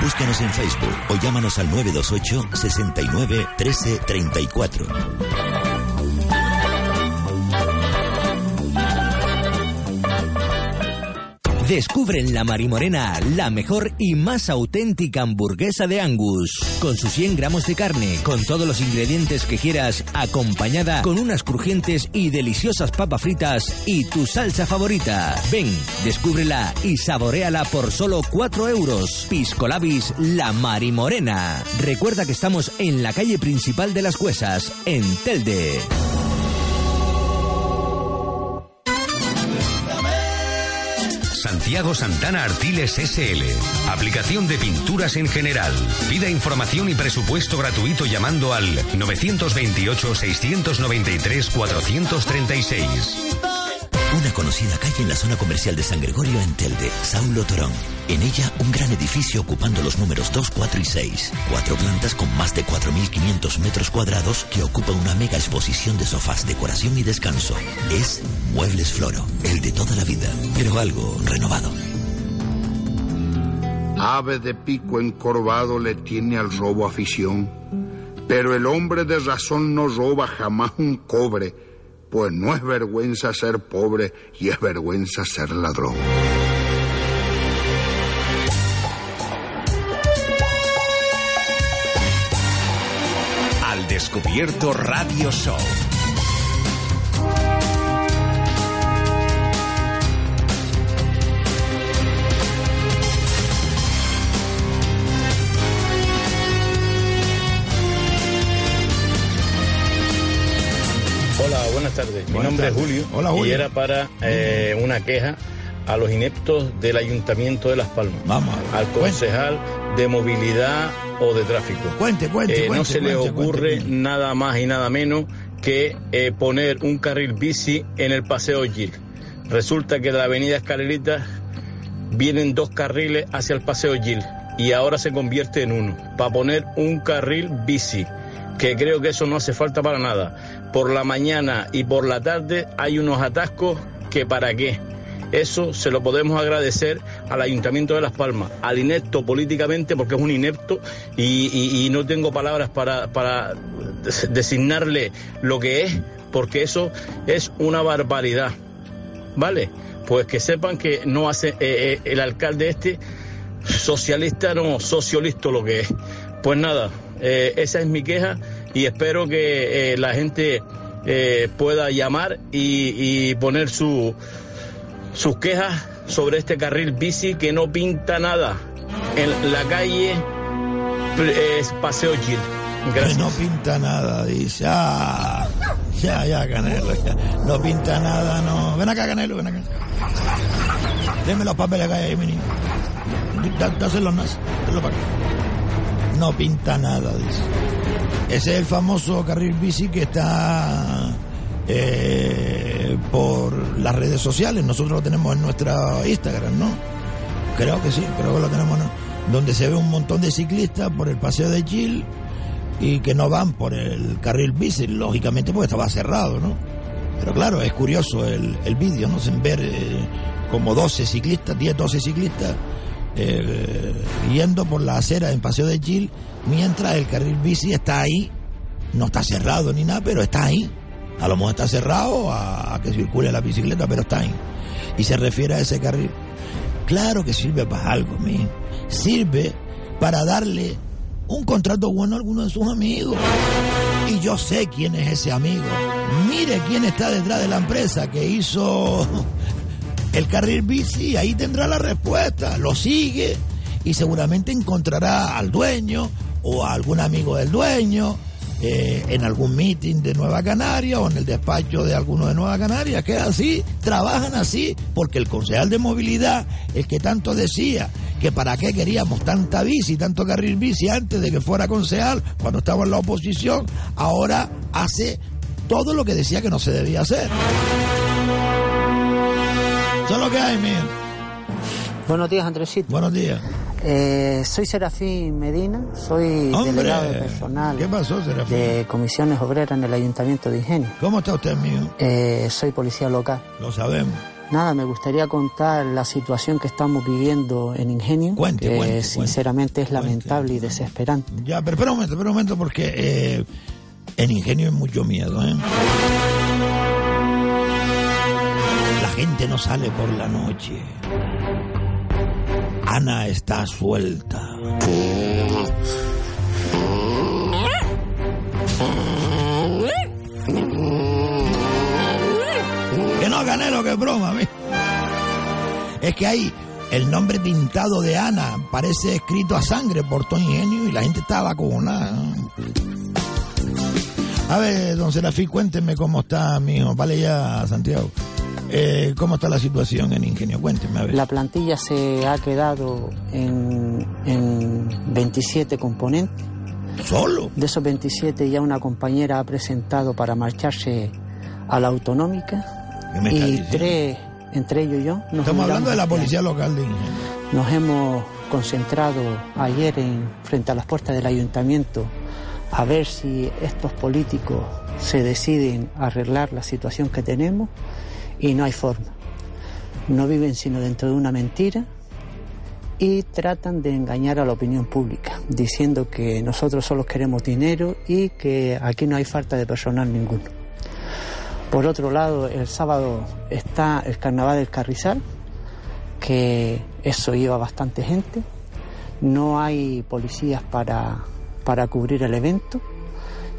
Búscanos en Facebook o llámanos al 928 69 13 34. Descubre en La Marimorena la mejor y más auténtica hamburguesa de Angus. Con sus 100 gramos de carne, con todos los ingredientes que quieras, acompañada con unas crujientes y deliciosas papas fritas y tu salsa favorita. Ven, descúbrela y saboreala por solo 4 euros. Pisco Labis La Marimorena. Recuerda que estamos en la calle principal de las Cuesas, en Telde. Santiago Santana Artiles SL. Aplicación de pinturas en general. Pida información y presupuesto gratuito llamando al 928-693-436. Una conocida calle en la zona comercial de San Gregorio en Telde, Saulo Torón. En ella, un gran edificio ocupando los números 2, 4 y 6. Cuatro plantas con más de 4.500 metros cuadrados que ocupa una mega exposición de sofás, decoración y descanso. Es Muebles Floro, el de toda la vida, pero algo renovado. Ave de pico encorvado le tiene al robo afición, pero el hombre de razón no roba jamás un cobre pues no es vergüenza ser pobre y es vergüenza ser ladrón. Al Descubierto Radio Show. Buenas tardes. Mi nombre es Julio, Hola, Julio. y era para eh, una queja a los ineptos del Ayuntamiento de Las Palmas. Vamos. Al concejal de movilidad o de tráfico. Cuente, cuente, Eh, no cuente, se le cuente, ocurre nada más y nada menos que eh, poner un carril bici en el Paseo Gil. Resulta que de la Avenida Escalerita vienen dos carriles hacia el Paseo Gil y ahora se convierte en uno. Para poner un carril bici que creo que eso no hace falta para nada. Por la mañana y por la tarde hay unos atascos que para qué. Eso se lo podemos agradecer al Ayuntamiento de Las Palmas, al inepto políticamente, porque es un inepto y, no tengo palabras para, para des- designarle lo que es, porque eso es una barbaridad. ¿Vale? Pues que sepan que no hace eh, eh, el alcalde este socialista, no, socialista lo que es. Pues nada, eh, esa es mi queja y espero que eh, la gente eh, pueda llamar y, y poner su, sus quejas sobre este carril bici que no pinta nada en la calle Paseo Gil. Que no pinta nada, dice. Ah, ya, ya, Canelo. ya. No pinta nada, no. Ven acá, Canelo, ven acá. Deme los papeles acá ahí, mi niño. Dáselo. Dáselo para acá. No pinta nada, dice. Ese es el famoso carril bici que está eh, por las redes sociales. Nosotros lo tenemos en nuestra Instagram, ¿no? Creo que sí, creo que lo tenemos, ¿no? Donde se ve un montón de ciclistas por el paseo de Gil y que no van por el carril bici, lógicamente porque estaba cerrado, ¿no? Pero claro, es curioso el, vídeo, ¿no? En ver eh, como 12 ciclistas, 10, 12 ciclistas eh, yendo por la acera en Paseo de Gil, mientras el carril bici está ahí, no está cerrado ni nada, pero está ahí. A lo mejor está cerrado a, que circule la bicicleta, pero está ahí. Y se refiere a ese carril. Claro que sirve para algo. Sirve para darle un contrato bueno a alguno de sus amigos. Y yo sé quién es ese amigo. Mire quién está detrás de la empresa que hizo el carril bici. Ahí tendrá la respuesta. Lo sigue y seguramente encontrará al dueño o a algún amigo del dueño eh, en algún meeting de Nueva Canaria o en el despacho de alguno de Nueva Canaria, que así, trabajan así, porque el concejal de movilidad, el que tanto decía que para qué queríamos tanta bici, tanto carril bici antes de que fuera concejal, cuando estaba en la oposición, ahora hace todo lo que decía que no se debía hacer. Eso es lo que hay, mío. Buenos días, Andresito. Buenos días. Eh, soy Serafín Medina, soy Hombre, delegado de personal ¿Qué pasó, Serafín? de comisiones obreras en el Ayuntamiento de Ingenio. ¿Cómo está usted, mío? Eh, soy policía local. Lo sabemos. Nada, me gustaría contar la situación que estamos viviendo en Ingenio, Cuente, que cuente, sinceramente es lamentable y desesperante. Ya, pero espera un momento, espera un momento, porque eh, en Ingenio hay mucho miedo, ¿eh? La gente no sale por la noche. Ana está suelta. Que no gané lo que broma. Es que hay el nombre pintado de Ana, parece escrito a sangre por todo ingenio y la gente estaba con una. A ver, don Serafín, cuénteme cómo está, mijo. Vale ya, Santiago. Eh, ¿Cómo está la situación en Ingenio? Cuénteme, a ver. La plantilla se ha quedado en, en 27 componentes. ¿Solo? De esos 27 ya una compañera ha presentado para marcharse a la autonómica. ¿Qué me está y diciendo? tres, entre ellos y yo, nos Estamos hablando de la policía local de Ingenio. Nos hemos concentrado ayer en, frente a las puertas del ayuntamiento a ver si estos políticos se deciden a arreglar la situación que tenemos y no hay forma. No viven sino dentro de una mentira y tratan de engañar a la opinión pública, diciendo que nosotros solo queremos dinero y que aquí no hay falta de personal ninguno. Por otro lado, el sábado está el Carnaval del Carrizal, que eso lleva bastante gente. No hay policías para, para cubrir el evento.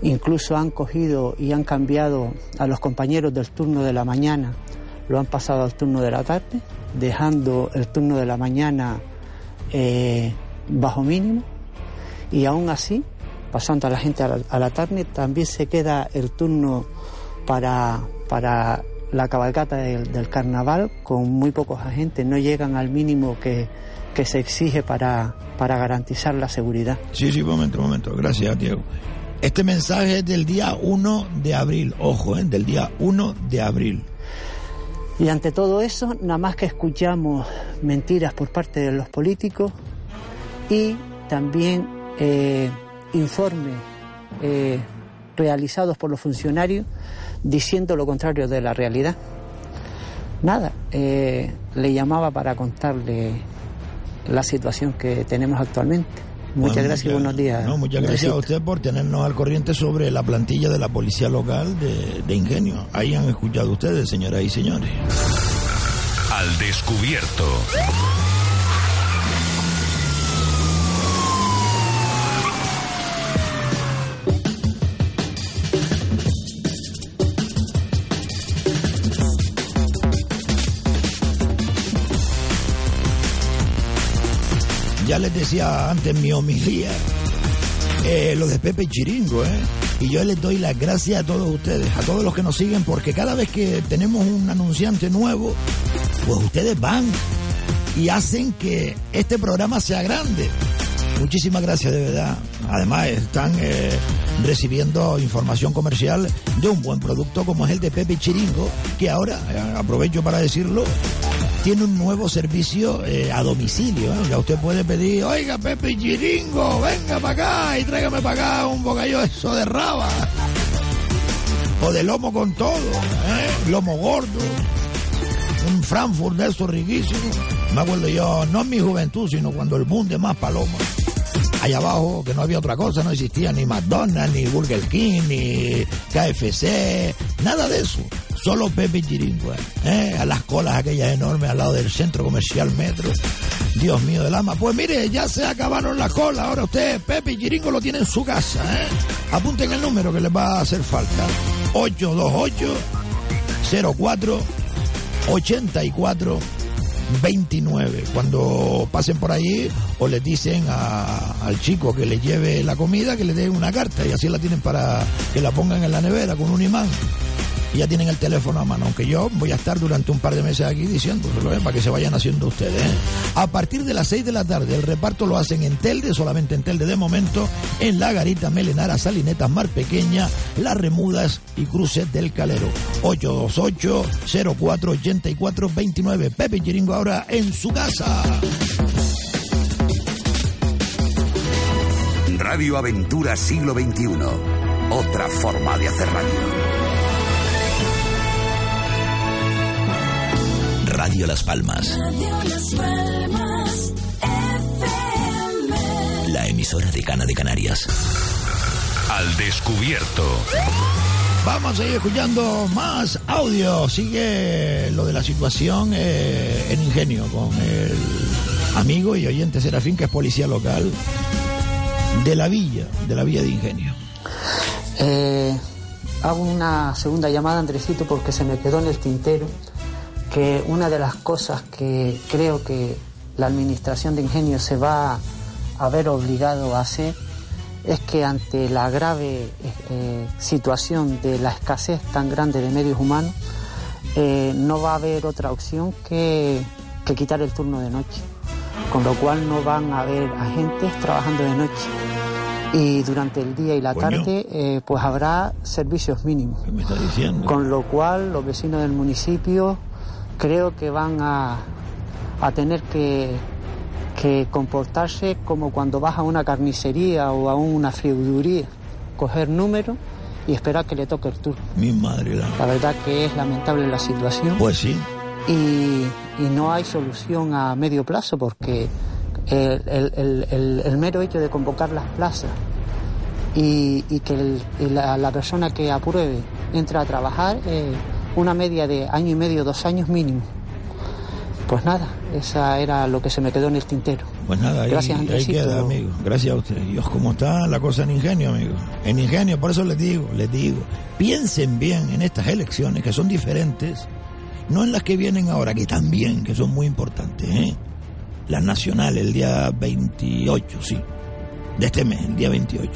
Incluso han cogido y han cambiado a los compañeros del turno de la mañana, lo han pasado al turno de la tarde, dejando el turno de la mañana eh, bajo mínimo. Y aún así, pasando a la gente a la, a la tarde, también se queda el turno para, para la cabalgata del, carnaval con muy pocos agentes, no llegan al mínimo que, que se exige para, para garantizar la seguridad. Sí, sí, momento, momento. Gracias, Diego. Este mensaje es del día 1 de abril. Ojo, ¿eh? Del día 1 de abril. Y ante todo eso, nada más que escuchamos mentiras por parte de los políticos y también eh, informes eh, realizados por los funcionarios diciendo lo contrario de la realidad. Nada, eh, le llamaba para contarle la situación que tenemos actualmente. Muchas Bueno, gracias y buenos días. No, muchas gracias a usted por tenernos al corriente sobre la plantilla de la policía local de, de Ingenio. Ahí han escuchado ustedes, señoras y señores. Al descubierto. Ya les decía antes mi homilía eh, lo de Pepe Chiringo, ¿eh? Y yo les doy las gracias a todos ustedes, a todos los que nos siguen, porque cada vez que tenemos un anunciante nuevo, pues ustedes van y hacen que este programa sea grande. Muchísimas gracias, de verdad. Además, están eh, recibiendo información comercial de un buen producto como es el de Pepe Chiringo, que ahora, eh, aprovecho para decirlo, tiene un nuevo servicio eh, a domicilio. ¿eh? Ya usted puede pedir, oiga, Pepe Chiringo, venga para acá y tráigame para acá un bocadillo de eso de raba. O de lomo con todo, ¿eh? lomo gordo. Un Frankfurt de esos riquísimos. Me acuerdo yo, no en mi juventud, sino cuando el boom de más palomas. Allá abajo, que no había otra cosa, no existía ni McDonald's, ni Burger King, ni KFC, nada de eso. Solo Pepe Chiringo, ¿eh? A las colas aquellas enormes al lado del centro comercial Metro. Dios mío del alma. Pues mire, ya se acabaron las colas. Ahora usted, Pepe Chiringo, lo tiene en su casa, ¿eh? Apunten el número que les va a hacer falta. 828 04 84 29. Cuando pasen por ahí o les dicen al chico que le lleve la comida, que le den una carta y así la tienen para que la pongan en la nevera con un imán. Y ya tienen el teléfono a mano, aunque yo voy a estar durante un par de meses aquí diciéndoselo, ¿eh? para que se vayan haciendo ustedes. ¿eh? A partir de las 6 de la tarde, el reparto lo hacen en Telde, solamente en Telde de momento, en La Garita, Melenara, Salinetas, Mar Pequeña, Las Remudas y Cruces del Calero. 828-0484-29. Pepe Chiringo ahora en su casa. Radio Aventura Siglo XXI. Otra forma de hacer radio. Radio Las Palmas, la emisora de Cana de Canarias. Al descubierto. Vamos a seguir escuchando más audio. Sigue lo de la situación eh, en Ingenio con el amigo y oyente Serafín, que es policía local de la villa, de la villa de Ingenio. Eh, hago una segunda llamada, Andresito, porque se me quedó en el tintero que una de las cosas que creo que la administración de Ingenio se va a ver obligado a hacer es que ante la grave eh, situación de la escasez tan grande de medios humanos, eh, no va a haber otra opción que, que, quitar el turno de noche, con lo cual no van a haber agentes trabajando de noche. Y durante el día y la tarde, eh, pues habrá servicios mínimos. ¿Qué me está diciendo? Con lo cual, los vecinos del municipio creo que van a, a tener que, que comportarse como cuando vas a una carnicería o a una friuduría, coger números y esperar que le toque el turno. Mi madre la... La verdad que es lamentable la situación. Pues sí. Y, y no hay solución a medio plazo porque el, el, el, el mero hecho de convocar las plazas y, y que la, la, persona que apruebe entre a trabajar, eh, una media de año y medio, dos años mínimo. Pues nada, esa era lo que se me quedó en el tintero. Pues nada, ahí, Gracias, ahí queda, amigo. Gracias a usted. Dios, ¿cómo está la cosa en Ingenio, amigo? En Ingenio, por eso les digo, les digo, piensen bien en estas elecciones que son diferentes, no en las que vienen ahora, que también, que son muy importantes, ¿eh? Las nacionales, el día 28, sí, de este mes, el día 28.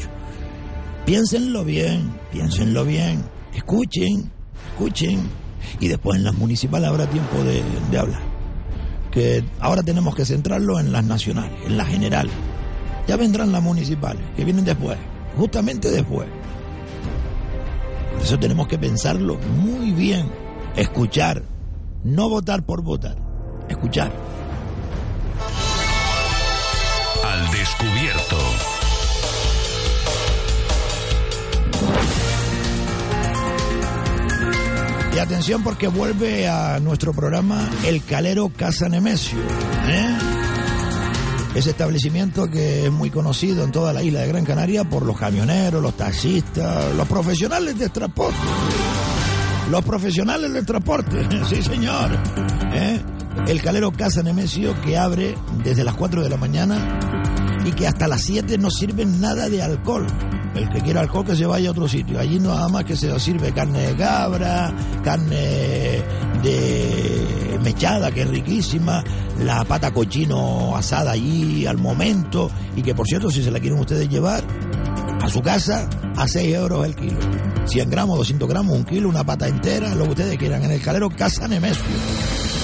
Piénsenlo bien, piénsenlo bien, escuchen, escuchen, y después en las municipales habrá tiempo de, hablar que ahora tenemos que centrarlo en las nacionales, en las generales. Ya vendrán las municipales, que vienen después, justamente después. Por eso tenemos que pensarlo muy bien, escuchar, no votar por votar, escuchar. Al descubierto. Atención porque vuelve a nuestro programa El Calero Casa Nemesio. ¿eh? Ese establecimiento que es muy conocido en toda la isla de Gran Canaria por los camioneros, los taxistas, los profesionales del transporte. Los profesionales del transporte, sí señor. ¿eh? El Calero Casa Nemesio que abre desde las 4 de la mañana y que hasta las 7 no sirven nada de alcohol. El que quiera alcohol que se vaya a otro sitio. Allí nada más que se sirve carne de cabra, carne de mechada, que es riquísima, la pata cochino asada allí al momento, y que por cierto, si se la quieren ustedes llevar a su casa, a 6 euros el kilo. 100 gramos, 200 gramos, un kilo, una pata entera, lo que ustedes quieran. En el calero Casa Nemesio,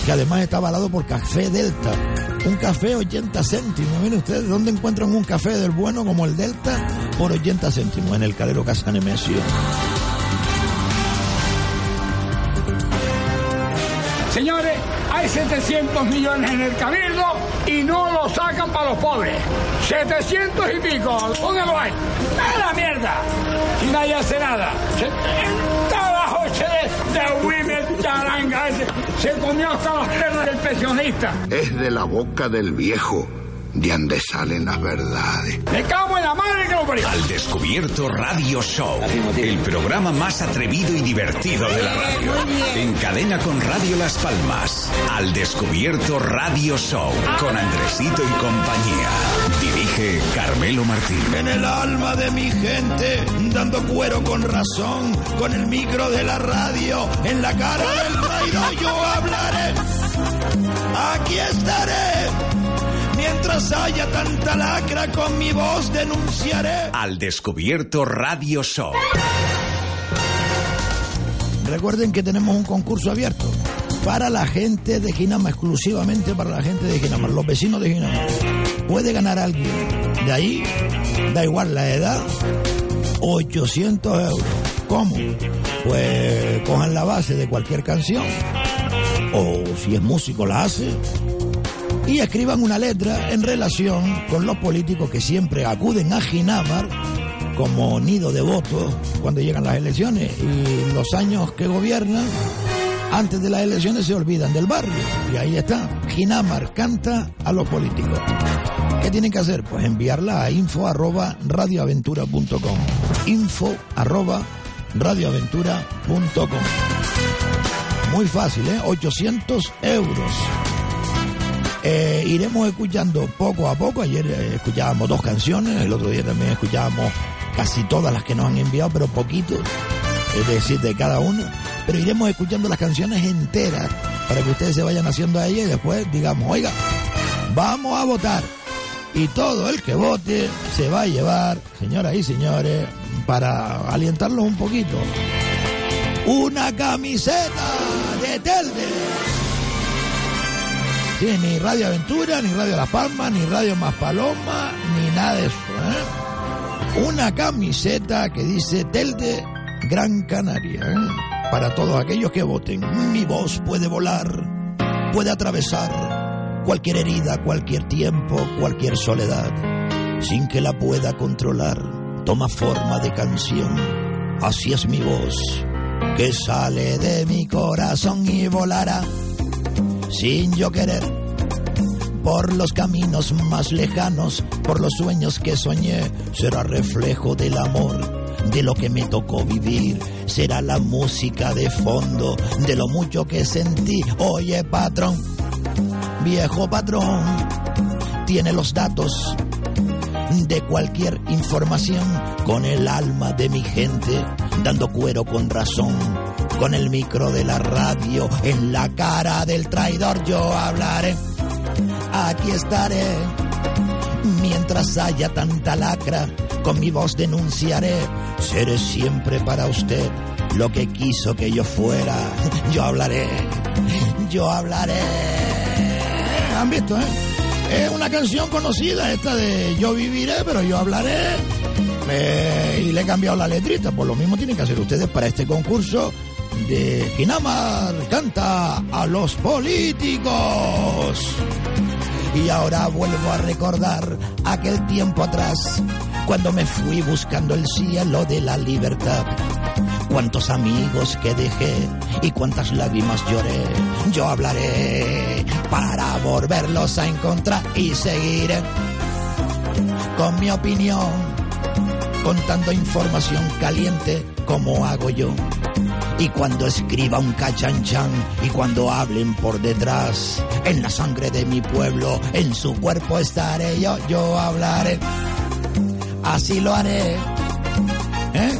que además está avalado por Café Delta. Un café 80 céntimos. Miren ustedes, ¿dónde encuentran un café del bueno como el Delta? Por 80 céntimos en el calero Casa Nemesio. Señores, hay 700 millones en el cabildo y no lo sacan para los pobres. 700 y pico, ¿dónde lo hay? ¡A la mierda! Y nadie hace nada. Se comió hasta las pernas del pensionista. Es de la boca del viejo de donde salen las verdades. Me cago en la madre que lo parió. Al Descubierto Radio Show, el programa más atrevido y divertido de la radio. En cadena con Radio Las Palmas. Al Descubierto Radio Show, con Andresito y compañía. Dirige Carmelo Martín. En el alma de mi gente, dando cuero con razón, con el micro de la radio, en la cara del traidor yo hablaré. Aquí estaré. Mientras haya tanta lacra, con mi voz denunciaré. Al Descubierto Radio Show. Recuerden que tenemos un concurso abierto para la gente de Ginama, exclusivamente para la gente de Ginama, los vecinos de Ginama. Puede ganar alguien. De ahí, da igual la edad, 800 euros. ¿Cómo? Pues cojan la base de cualquier canción, o si es músico la hace, y escriban una letra en relación con los políticos que siempre acuden a Ginamar como nido de votos cuando llegan las elecciones y los años que gobiernan antes de las elecciones se olvidan del barrio y ahí está Ginamar canta a los políticos ¿qué tienen que hacer? pues enviarla a info arroba radioaventura.com info arroba radioaventura.com. Muy fácil, ¿eh? 800 euros. Eh, iremos escuchando poco a poco. Ayer eh, escuchábamos dos canciones, el otro día también escuchábamos casi todas las que nos han enviado, pero poquito, es decir, de cada uno. Pero iremos escuchando las canciones enteras para que ustedes se vayan haciendo a ella y después digamos, oiga, vamos a votar. Y todo el que vote se va a llevar, señoras y señores, para alientarlos un poquito, una camiseta de Telde. Sí, ni Radio Aventura, ni Radio La Palma, ni Radio Más Paloma, ni nada de eso. ¿eh? Una camiseta que dice Telde Gran Canaria. ¿eh? Para todos aquellos que voten. Mi voz puede volar, puede atravesar cualquier herida, cualquier tiempo, cualquier soledad. Sin que la pueda controlar, toma forma de canción. Así es mi voz, que sale de mi corazón y volará sin yo querer. Por los caminos más lejanos, por los sueños que soñé, será reflejo del amor, de lo que me tocó vivir. Será la música de fondo, de lo mucho que sentí. Oye, patrón, viejo patrón, tiene los datos de cualquier información con el alma de mi gente, dando cuero con razón con el micro de la radio en la cara del traidor yo hablaré. Aquí estaré. Mientras haya tanta lacra, con mi voz denunciaré. Seré siempre para usted lo que quiso que yo fuera. Yo hablaré. Yo hablaré. ¿Han visto, eh? Es una canción conocida esta de Yo viviré, pero yo hablaré. Eh, y le he cambiado la letrita. Por lo mismo tienen que hacer ustedes para este concurso de Ginamar canta a los políticos. Y ahora vuelvo a recordar aquel tiempo atrás, cuando me fui buscando el cielo de la libertad. Cuántos amigos que dejé y cuántas lágrimas lloré. Yo hablaré para volverlos a encontrar y seguiré con mi opinión, contando información caliente como hago yo y cuando escriba un cachanchan y cuando hablen por detrás, en la sangre de mi pueblo, en su cuerpo estaré yo, yo hablaré. Así lo haré. ¿Eh?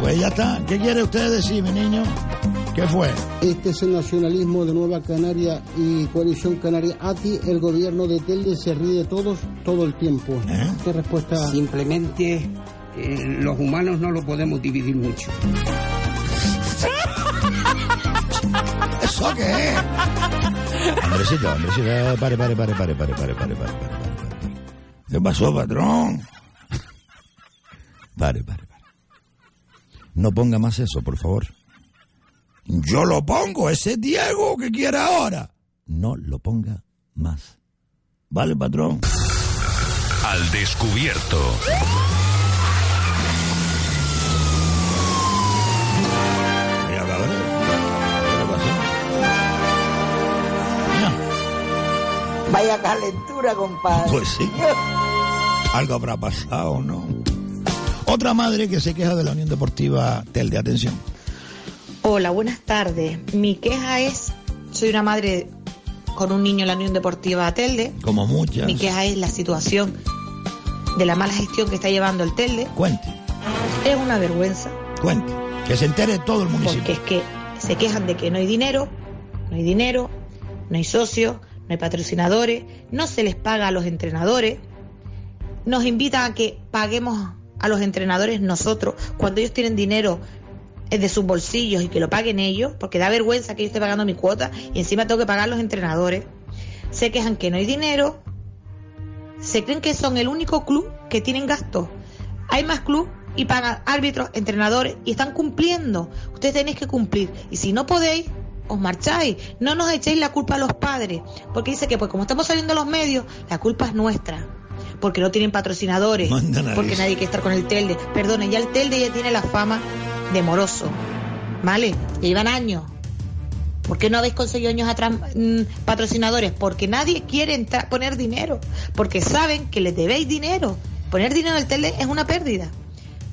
Pues ya está. ¿Qué quiere usted decir, mi niño? ¿Qué fue? Este es el nacionalismo de Nueva Canaria y Coalición Canaria. A ti el gobierno de Telde se ríe de todos todo el tiempo. ¿Eh? ¿Qué respuesta? Simplemente eh, los humanos no lo podemos dividir mucho. ¿Eso qué Andresito, pare, pare, pare, pare, pare, pare, pare, pare, pare, pare. ¿Qué pasó, patrón? Pare, pare, pare. No ponga más eso, por favor. Yo lo pongo, ese Diego que quiere ahora. No lo ponga más. ¿Vale, patrón? Al descubierto. Vaya calentura, compadre. Pues sí. Algo habrá pasado, ¿no? Otra madre que se queja de la Unión Deportiva Telde. Atención. Hola, buenas tardes. Mi queja es, soy una madre con un niño en la Unión Deportiva Telde. Como muchas. Mi queja es la situación de la mala gestión que está llevando el Telde. Cuente. Es una vergüenza. Cuente. Que se entere todo el municipio. Porque es que se quejan de que no hay dinero, no hay dinero, no hay socios, no hay patrocinadores, no se les paga a los entrenadores, nos invitan a que paguemos a los entrenadores nosotros cuando ellos tienen dinero de sus bolsillos y que lo paguen ellos, porque da vergüenza que yo esté pagando mi cuota y encima tengo que pagar los entrenadores. Se quejan que no hay dinero, se creen que son el único club que tienen gastos. Hay más club y pagan árbitros, entrenadores y están cumpliendo. Ustedes tenéis que cumplir y si no podéis, os marcháis. No nos echéis la culpa a los padres, porque dice que pues como estamos saliendo a los medios, la culpa es nuestra. Porque no tienen patrocinadores, porque nadie quiere estar con el Telde. Perdone, ya el Telde ya tiene la fama de moroso. ¿Vale? Ya llevan años. ¿Por qué no habéis conseguido años atrás mmm, patrocinadores? Porque nadie quiere entrar, poner dinero. Porque saben que les debéis dinero. Poner dinero en el Telde es una pérdida.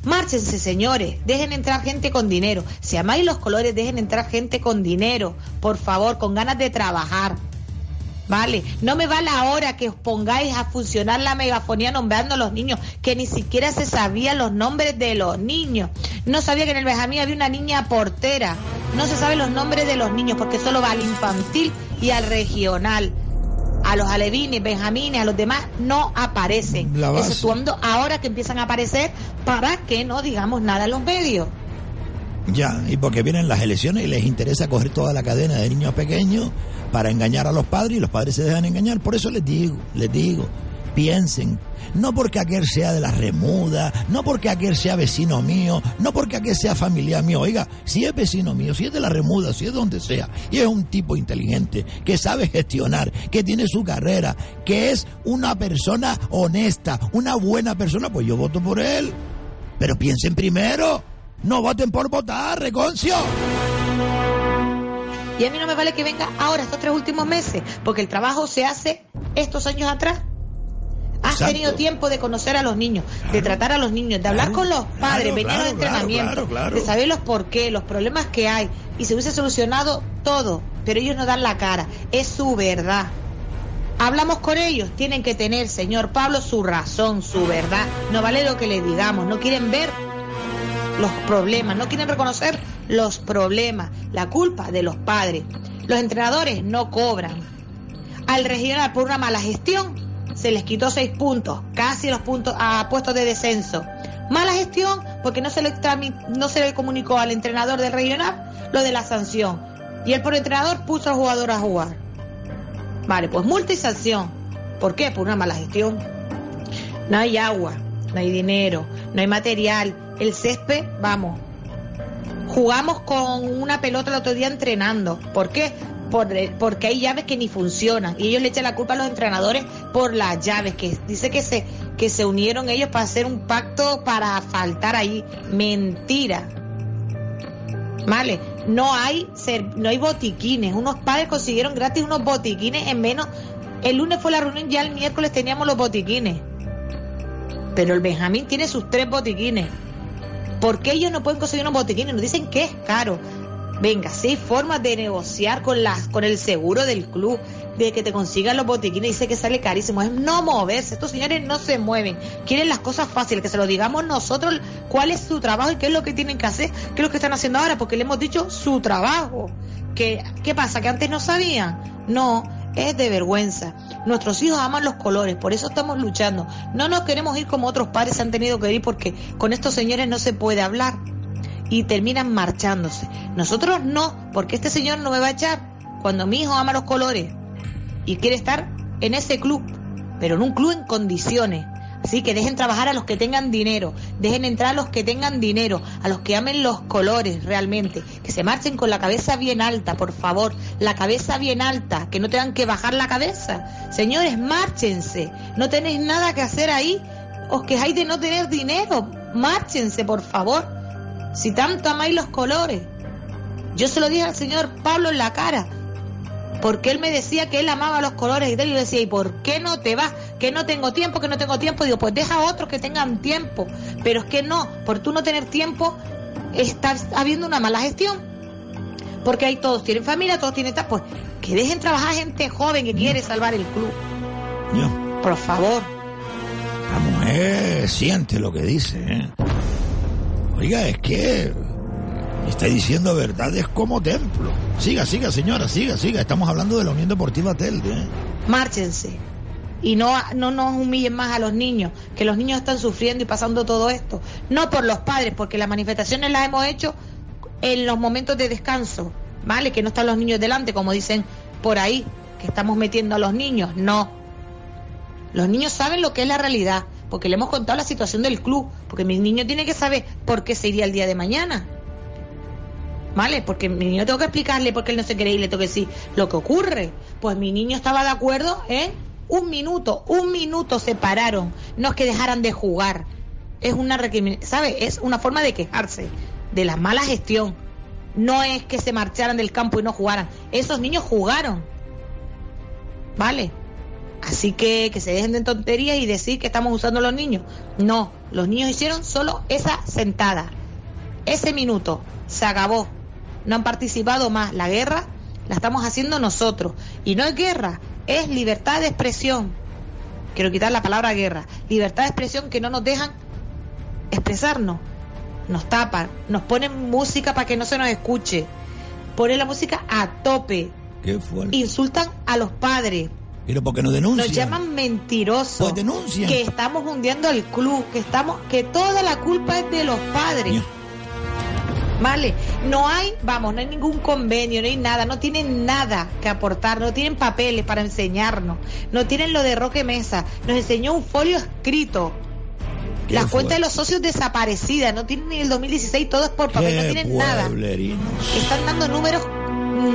Márchense, señores, dejen entrar gente con dinero. Si amáis los colores, dejen entrar gente con dinero, por favor, con ganas de trabajar. Vale, no me va la hora que os pongáis a funcionar la megafonía nombrando a los niños, que ni siquiera se sabían los nombres de los niños. No sabía que en el Benjamín había una niña portera. No se saben los nombres de los niños porque solo va al infantil y al regional a los alevines, benjamines, a los demás no aparecen, exceptuando ahora que empiezan a aparecer para que no digamos nada en los medios. Ya, y porque vienen las elecciones y les interesa coger toda la cadena de niños pequeños para engañar a los padres y los padres se dejan engañar. Por eso les digo, les digo, piensen. No porque aquel sea de la remuda, no porque aquel sea vecino mío, no porque aquel sea familia mío. Oiga, si es vecino mío, si es de la remuda, si es donde sea, y es un tipo inteligente, que sabe gestionar, que tiene su carrera, que es una persona honesta, una buena persona, pues yo voto por él. Pero piensen primero, no voten por votar, reconcio. Y a mí no me vale que venga ahora, estos tres últimos meses, porque el trabajo se hace estos años atrás. Has tenido tiempo de conocer a los niños, de tratar a los niños, de hablar con los padres, venir a los entrenamientos, de saber los por qué, los problemas que hay, y se hubiese solucionado todo, pero ellos no dan la cara, es su verdad. Hablamos con ellos, tienen que tener, señor Pablo, su razón, su verdad. No vale lo que les digamos, no quieren ver los problemas, no quieren reconocer los problemas, la culpa de los padres. Los entrenadores no cobran. Al regional por una mala gestión se les quitó seis puntos, casi los puntos a puestos de descenso. Mala gestión porque no se le, no se le comunicó al entrenador del regional lo de la sanción. Y el por entrenador puso al jugador a jugar. Vale, pues multa y sanción. ¿Por qué? Por una mala gestión. No hay agua, no hay dinero, no hay material. El césped, vamos. Jugamos con una pelota el otro día entrenando. ¿Por qué? porque hay llaves que ni funcionan y ellos le echan la culpa a los entrenadores por las llaves que dice que se que se unieron ellos para hacer un pacto para faltar ahí. Mentira. Vale no hay no hay botiquines. Unos padres consiguieron gratis unos botiquines en menos. El lunes fue la reunión ya el miércoles teníamos los botiquines. Pero el Benjamín tiene sus tres botiquines. ¿Por qué ellos no pueden conseguir unos botiquines? Nos dicen que es caro. Venga, sí, formas de negociar con las, con el seguro del club, de que te consigan los botiquines, dice que sale carísimo, es no moverse, estos señores no se mueven, quieren las cosas fáciles, que se lo digamos nosotros cuál es su trabajo y qué es lo que tienen que hacer, qué es lo que están haciendo ahora, porque le hemos dicho su trabajo. ¿Qué, qué pasa? ¿Que antes no sabían? No, es de vergüenza. Nuestros hijos aman los colores, por eso estamos luchando. No nos queremos ir como otros padres se han tenido que ir porque con estos señores no se puede hablar y terminan marchándose. Nosotros no, porque este señor no me va a echar cuando mi hijo ama los colores y quiere estar en ese club, pero en un club en condiciones. Así que dejen trabajar a los que tengan dinero, dejen entrar a los que tengan dinero, a los que amen los colores realmente, que se marchen con la cabeza bien alta, por favor, la cabeza bien alta, que no tengan que bajar la cabeza. Señores, márchense, no tenéis nada que hacer ahí, os quejáis de no tener dinero, márchense, por favor si tanto amáis los colores. Yo se lo dije al señor Pablo en la cara, porque él me decía que él amaba los colores y yo decía, ¿y por qué no te vas? Que no tengo tiempo, que no tengo tiempo. Digo, pues deja a otros que tengan tiempo. Pero es que no, por tú no tener tiempo, estás habiendo una mala gestión. Porque ahí todos tienen familia, todos tienen... Pues que dejen trabajar gente joven que quiere salvar el club. Por favor. La mujer siente lo que dice, ¿eh? Oiga, es que está diciendo verdades como templo. Siga, siga, señora, siga, siga. Estamos hablando de la Unión Deportiva Telde. ¿eh? Márchense. Y no, no nos humillen más a los niños, que los niños están sufriendo y pasando todo esto. No por los padres, porque las manifestaciones las hemos hecho en los momentos de descanso, ¿vale? Que no están los niños delante, como dicen por ahí, que estamos metiendo a los niños. No. Los niños saben lo que es la realidad porque le hemos contado la situación del club, porque mi niño tiene que saber por qué se iría el día de mañana. ¿Vale? Porque mi niño tengo que explicarle por qué él no se quiere ir, le tengo que decir lo que ocurre. Pues mi niño estaba de acuerdo en un minuto, un minuto se pararon, no es que dejaran de jugar. Es una ¿sabe? Es una forma de quejarse de la mala gestión. No es que se marcharan del campo y no jugaran. Esos niños jugaron. ¿Vale? Así que que se dejen de tonterías y decir que estamos usando los niños. No, los niños hicieron solo esa sentada, ese minuto, se acabó. No han participado más. La guerra la estamos haciendo nosotros. Y no es guerra, es libertad de expresión. Quiero quitar la palabra guerra. Libertad de expresión que no nos dejan expresarnos. Nos tapan, nos ponen música para que no se nos escuche. Ponen la música a tope. Qué fuerte. Insultan a los padres. Pero porque nos denuncian. Nos llaman mentirosos. Pues denuncian. Que estamos hundiendo el club, que estamos, que toda la culpa es de los padres. ¿Vale? No hay, vamos, no hay ningún convenio, no hay nada, no tienen nada que aportar, no tienen papeles para enseñarnos, no tienen lo de Roque Mesa, nos enseñó un folio escrito. Las cuentas de los socios desaparecidas, no tienen ni el 2016, todo es por papel, no tienen nada. Están dando números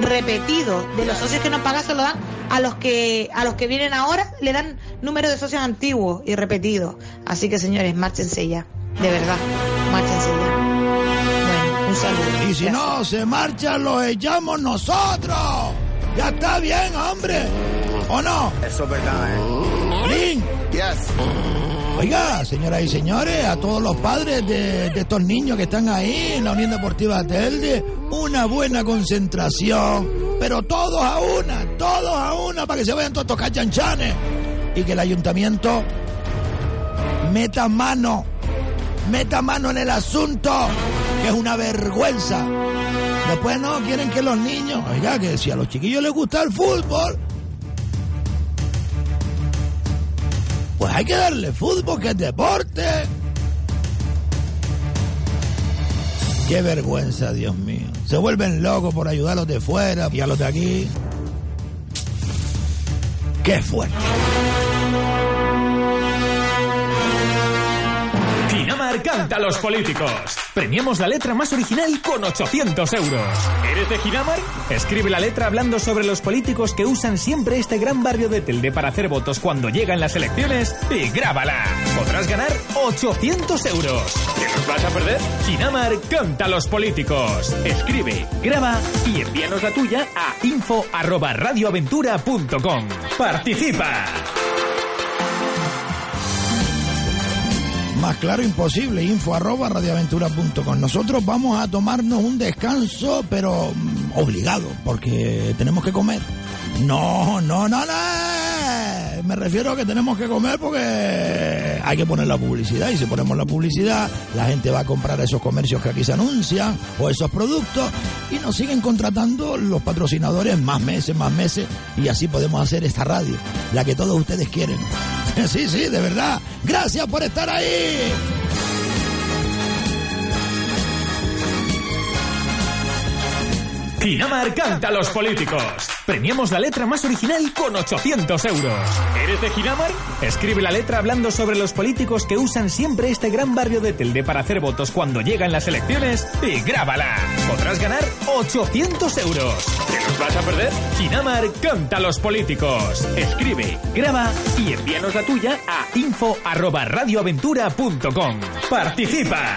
repetidos de los socios que no pagan, se lo dan a los que a los que vienen ahora, le dan números de socios antiguos y repetidos. Así que señores, márchense ya, de verdad, márchense ya. Y si no se marchan, los echamos nosotros. Ya está bien, hombre. ¿O no? Eso es verdad, ¿eh? Lin. Oiga, señoras y señores, a todos los padres de, estos niños que están ahí en la Unión Deportiva Telde, una buena concentración, pero todos a una, todos a una, para que se vayan todos estos cachanchanes y que el ayuntamiento meta mano, meta mano en el asunto que es una vergüenza. Después no quieren que los niños, oiga, que si a los chiquillos les gusta el fútbol, pues hay que darle fútbol, que es deporte. Qué vergüenza, Dios mío. Se vuelven locos por ayudar a los de fuera y a los de aquí. Qué fuerte. Ginamar canta a los políticos. Premiamos la letra más original con 800 euros. ¿Eres de Ginamar? Escribe la letra hablando sobre los políticos que usan siempre este gran barrio de Telde para hacer votos cuando llegan las elecciones y grábala. Podrás ganar 800 euros. ¿Qué nos vas a perder? Ginamar canta a los políticos. Escribe, graba y envíanos la tuya a info@radioaventura.com. Participa. Más claro imposible, info arroba radioaventura.com. Nosotros vamos a tomarnos un descanso, pero mm, obligado, porque tenemos que comer. No, no, no, no. Me refiero a que tenemos que comer porque hay que poner la publicidad y si ponemos la publicidad, la gente va a comprar esos comercios que aquí se anuncian o esos productos y nos siguen contratando los patrocinadores más meses, más meses y así podemos hacer esta radio, la que todos ustedes quieren. Sí, sí, de verdad. Gracias por estar ahí. Ginamar canta a los políticos. Premiamos la letra más original con 800 euros. ¿Eres de Ginamar? Escribe la letra hablando sobre los políticos que usan siempre este gran barrio de Telde para hacer votos cuando llegan las elecciones y grábala. Podrás ganar 800 euros. ¿Qué nos vas a perder? Ginamar canta a los políticos. Escribe, graba y envíanos la tuya a info@radioaventura.com. Participa.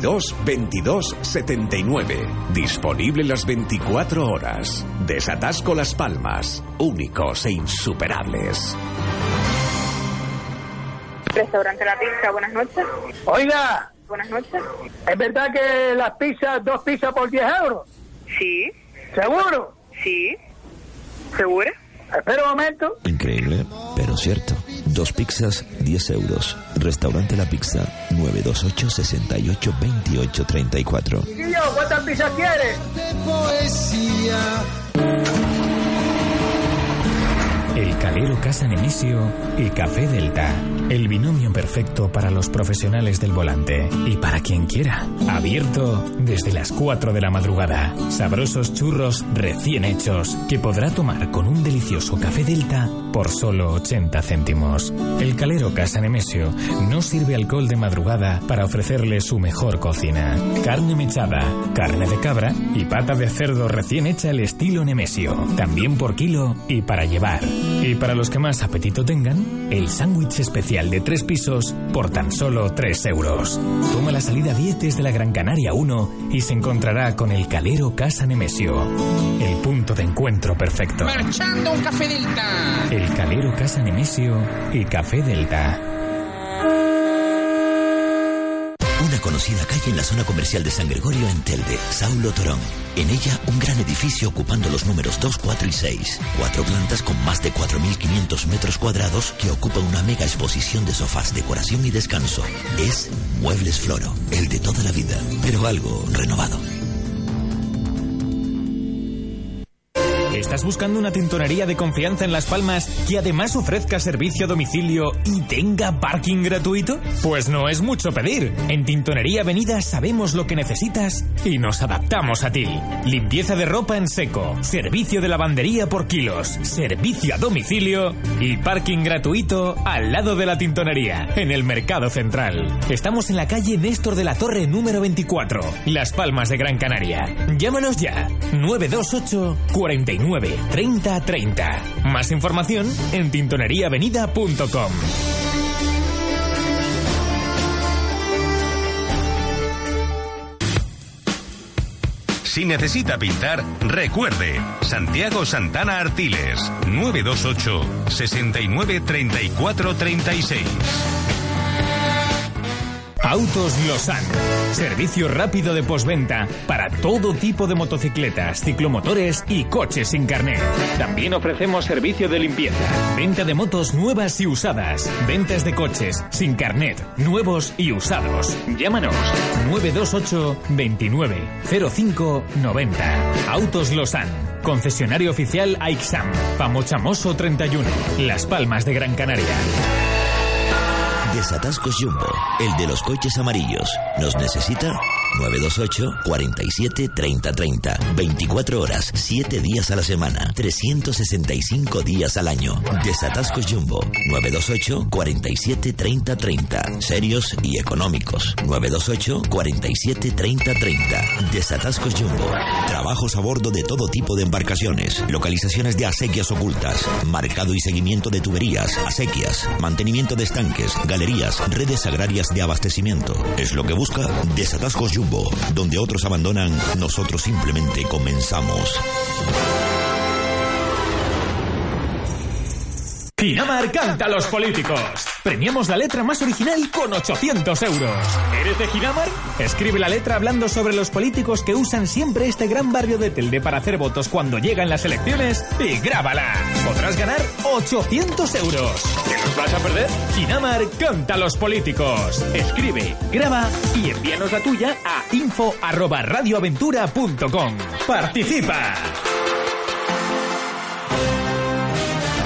22 79. Disponible las 24 horas. Desatasco Las Palmas. Únicos e insuperables. Restaurante La Pizza, buenas noches. Oiga. Buenas noches. ¿Es verdad que las pizzas, dos pizzas por 10 euros? Sí. ¿Seguro? Sí. ¿Segura? Espera un momento. Increíble, pero cierto. Dos pizzas, 10 euros. Restaurante La Pizza, 928 68 28 34. Chiquillo, ¿cuántas pizzas quieres? poesía. El Calero Casa Nemesio y Café Delta. El binomio perfecto para los profesionales del volante y para quien quiera. Abierto desde las 4 de la madrugada. Sabrosos churros recién hechos que podrá tomar con un delicioso Café Delta por solo 80 céntimos. El Calero Casa Nemesio no sirve alcohol de madrugada para ofrecerle su mejor cocina. Carne mechada, carne de cabra y pata de cerdo recién hecha al estilo Nemesio. También por kilo y para llevar. Y para los que más apetito tengan, el sándwich especial de tres pisos por tan solo 3 euros. Toma la salida 10 desde la Gran Canaria 1 y se encontrará con el Calero Casa Nemesio. El punto de encuentro perfecto. Marchando un café delta. El Calero Casa Nemesio y Café Delta. Una conocida calle en la zona comercial de San Gregorio en Telde, Saulo Torón. En ella, un gran edificio ocupando los números 2, 4 y 6. Cuatro plantas con más de 4.500 metros cuadrados que ocupa una mega exposición de sofás, decoración y descanso. Es Muebles Floro, el de toda la vida, pero algo renovado. ¿Estás buscando una tintorería de confianza en Las Palmas que además ofrezca servicio a domicilio y tenga parking gratuito? Pues no es mucho pedir. En Tintonería Avenida sabemos lo que necesitas y nos adaptamos a ti. Limpieza de ropa en seco, servicio de lavandería por kilos, servicio a domicilio y parking gratuito al lado de la tintonería, en el Mercado Central. Estamos en la calle Néstor de la Torre número 24, Las Palmas de Gran Canaria. Llámanos ya, 928 49 30 30. Más información en tintoneriaavenida.com. Si necesita pintar, recuerde, Santiago Santana Artiles, 928 69 34 36. Autos Losan. Servicio rápido de posventa para todo tipo de motocicletas, ciclomotores y coches sin carnet. También ofrecemos servicio de limpieza, venta de motos nuevas y usadas, ventas de coches sin carnet, nuevos y usados. Llámanos 928 29 05 90. Autos Losan. Concesionario oficial AIXAM. Pamochamoso 31. Las Palmas de Gran Canaria. Desatascos Jumbo, el de los coches amarillos. ¿Nos necesita? 928 47 30 30. 24 horas, 7 días a la semana, 365 días al año. Desatascos Jumbo, 928 47 30 30. Serios y económicos. 928 47 30 30. Desatascos Jumbo. Trabajos a bordo de todo tipo de embarcaciones. Localizaciones de acequias ocultas. Marcado y seguimiento de tuberías, acequias. Mantenimiento de estanques, galerías, redes agrarias de abastecimiento. Es lo que busca Desatascos Jumbo. Donde otros abandonan, nosotros simplemente comenzamos. Ginamar canta a los políticos. Premiamos la letra más original con 800 euros. ¿Eres de Ginamar? Escribe la letra hablando sobre los políticos que usan siempre este gran barrio de Telde para hacer votos cuando llegan las elecciones y grábala. Podrás ganar 800 euros. ¿Te los vas a perder? Ginamar canta a los políticos. Escribe, graba y envíanos la tuya a info@radioaventura.com. Participa.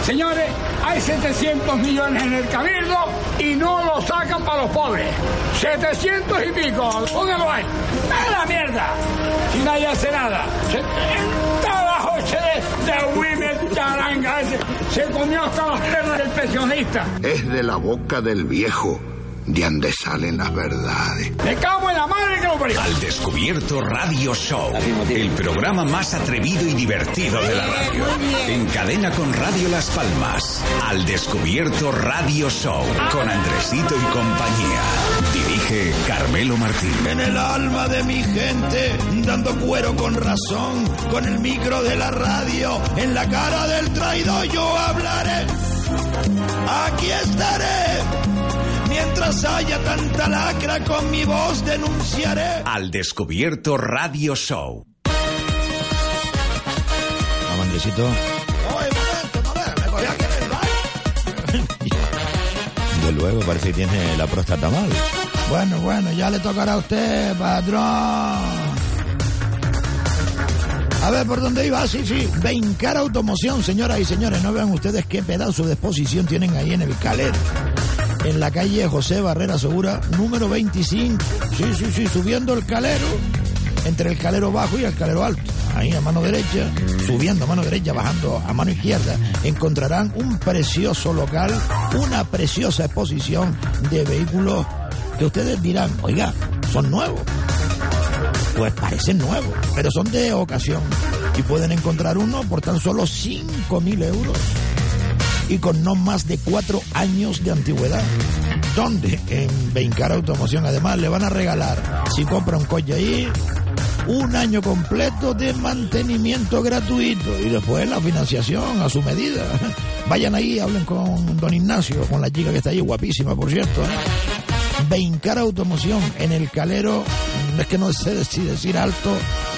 Señores, hay 700 millones en el cabildo y no lo sacan para los pobres. 700 y pico. ¿Dónde lo hay? ¡A la mierda! Si nadie hace nada. Se, trabajo de, Wimer Charanga se comió hasta las pernas del pensionista. Es de la boca del viejo de donde salen las verdades. Me cago en la madre que lo parió. Al Descubierto Radio Show, el programa más atrevido y divertido de la radio. En cadena con Radio Las Palmas. Al Descubierto Radio Show, con Andresito y compañía. Dirige Carmelo Martín. En el alma de mi gente, dando cuero con razón, con el micro de la radio, en la cara del traidor yo hablaré. Aquí estaré. Mientras haya tanta lacra, con mi voz denunciaré. Al Descubierto Radio Show. Andresito. De luego, parece que tiene la próstata mal. Bueno, bueno, ya le tocará a usted, patrón. A ver, ¿por dónde iba? Sí, sí. Bencar Automoción, señoras y señores. No vean ustedes qué pedazo de exposición tienen ahí en el Calero. En la calle José Barrera Segura, número 25. Sí, sí, sí, subiendo el Calero. Entre el Calero bajo y el Calero alto. Ahí a mano derecha, subiendo a mano derecha, bajando a mano izquierda, encontrarán un precioso local, una preciosa exposición de vehículos que ustedes dirán, oiga, son nuevos. Pues parecen nuevos, pero son de ocasión. Y pueden encontrar uno por tan solo 5.000 euros y con no más de 4 años de antigüedad. ¿Dónde? En Bencar Automoción. Además, le van a regalar, si compra un coche ahí, un año completo de mantenimiento gratuito y después la financiación a su medida. Vayan ahí, hablen con don Ignacio, con la chica que está ahí, guapísima, por cierto. ¿eh? Automoción en el calero, es que no sé si decir alto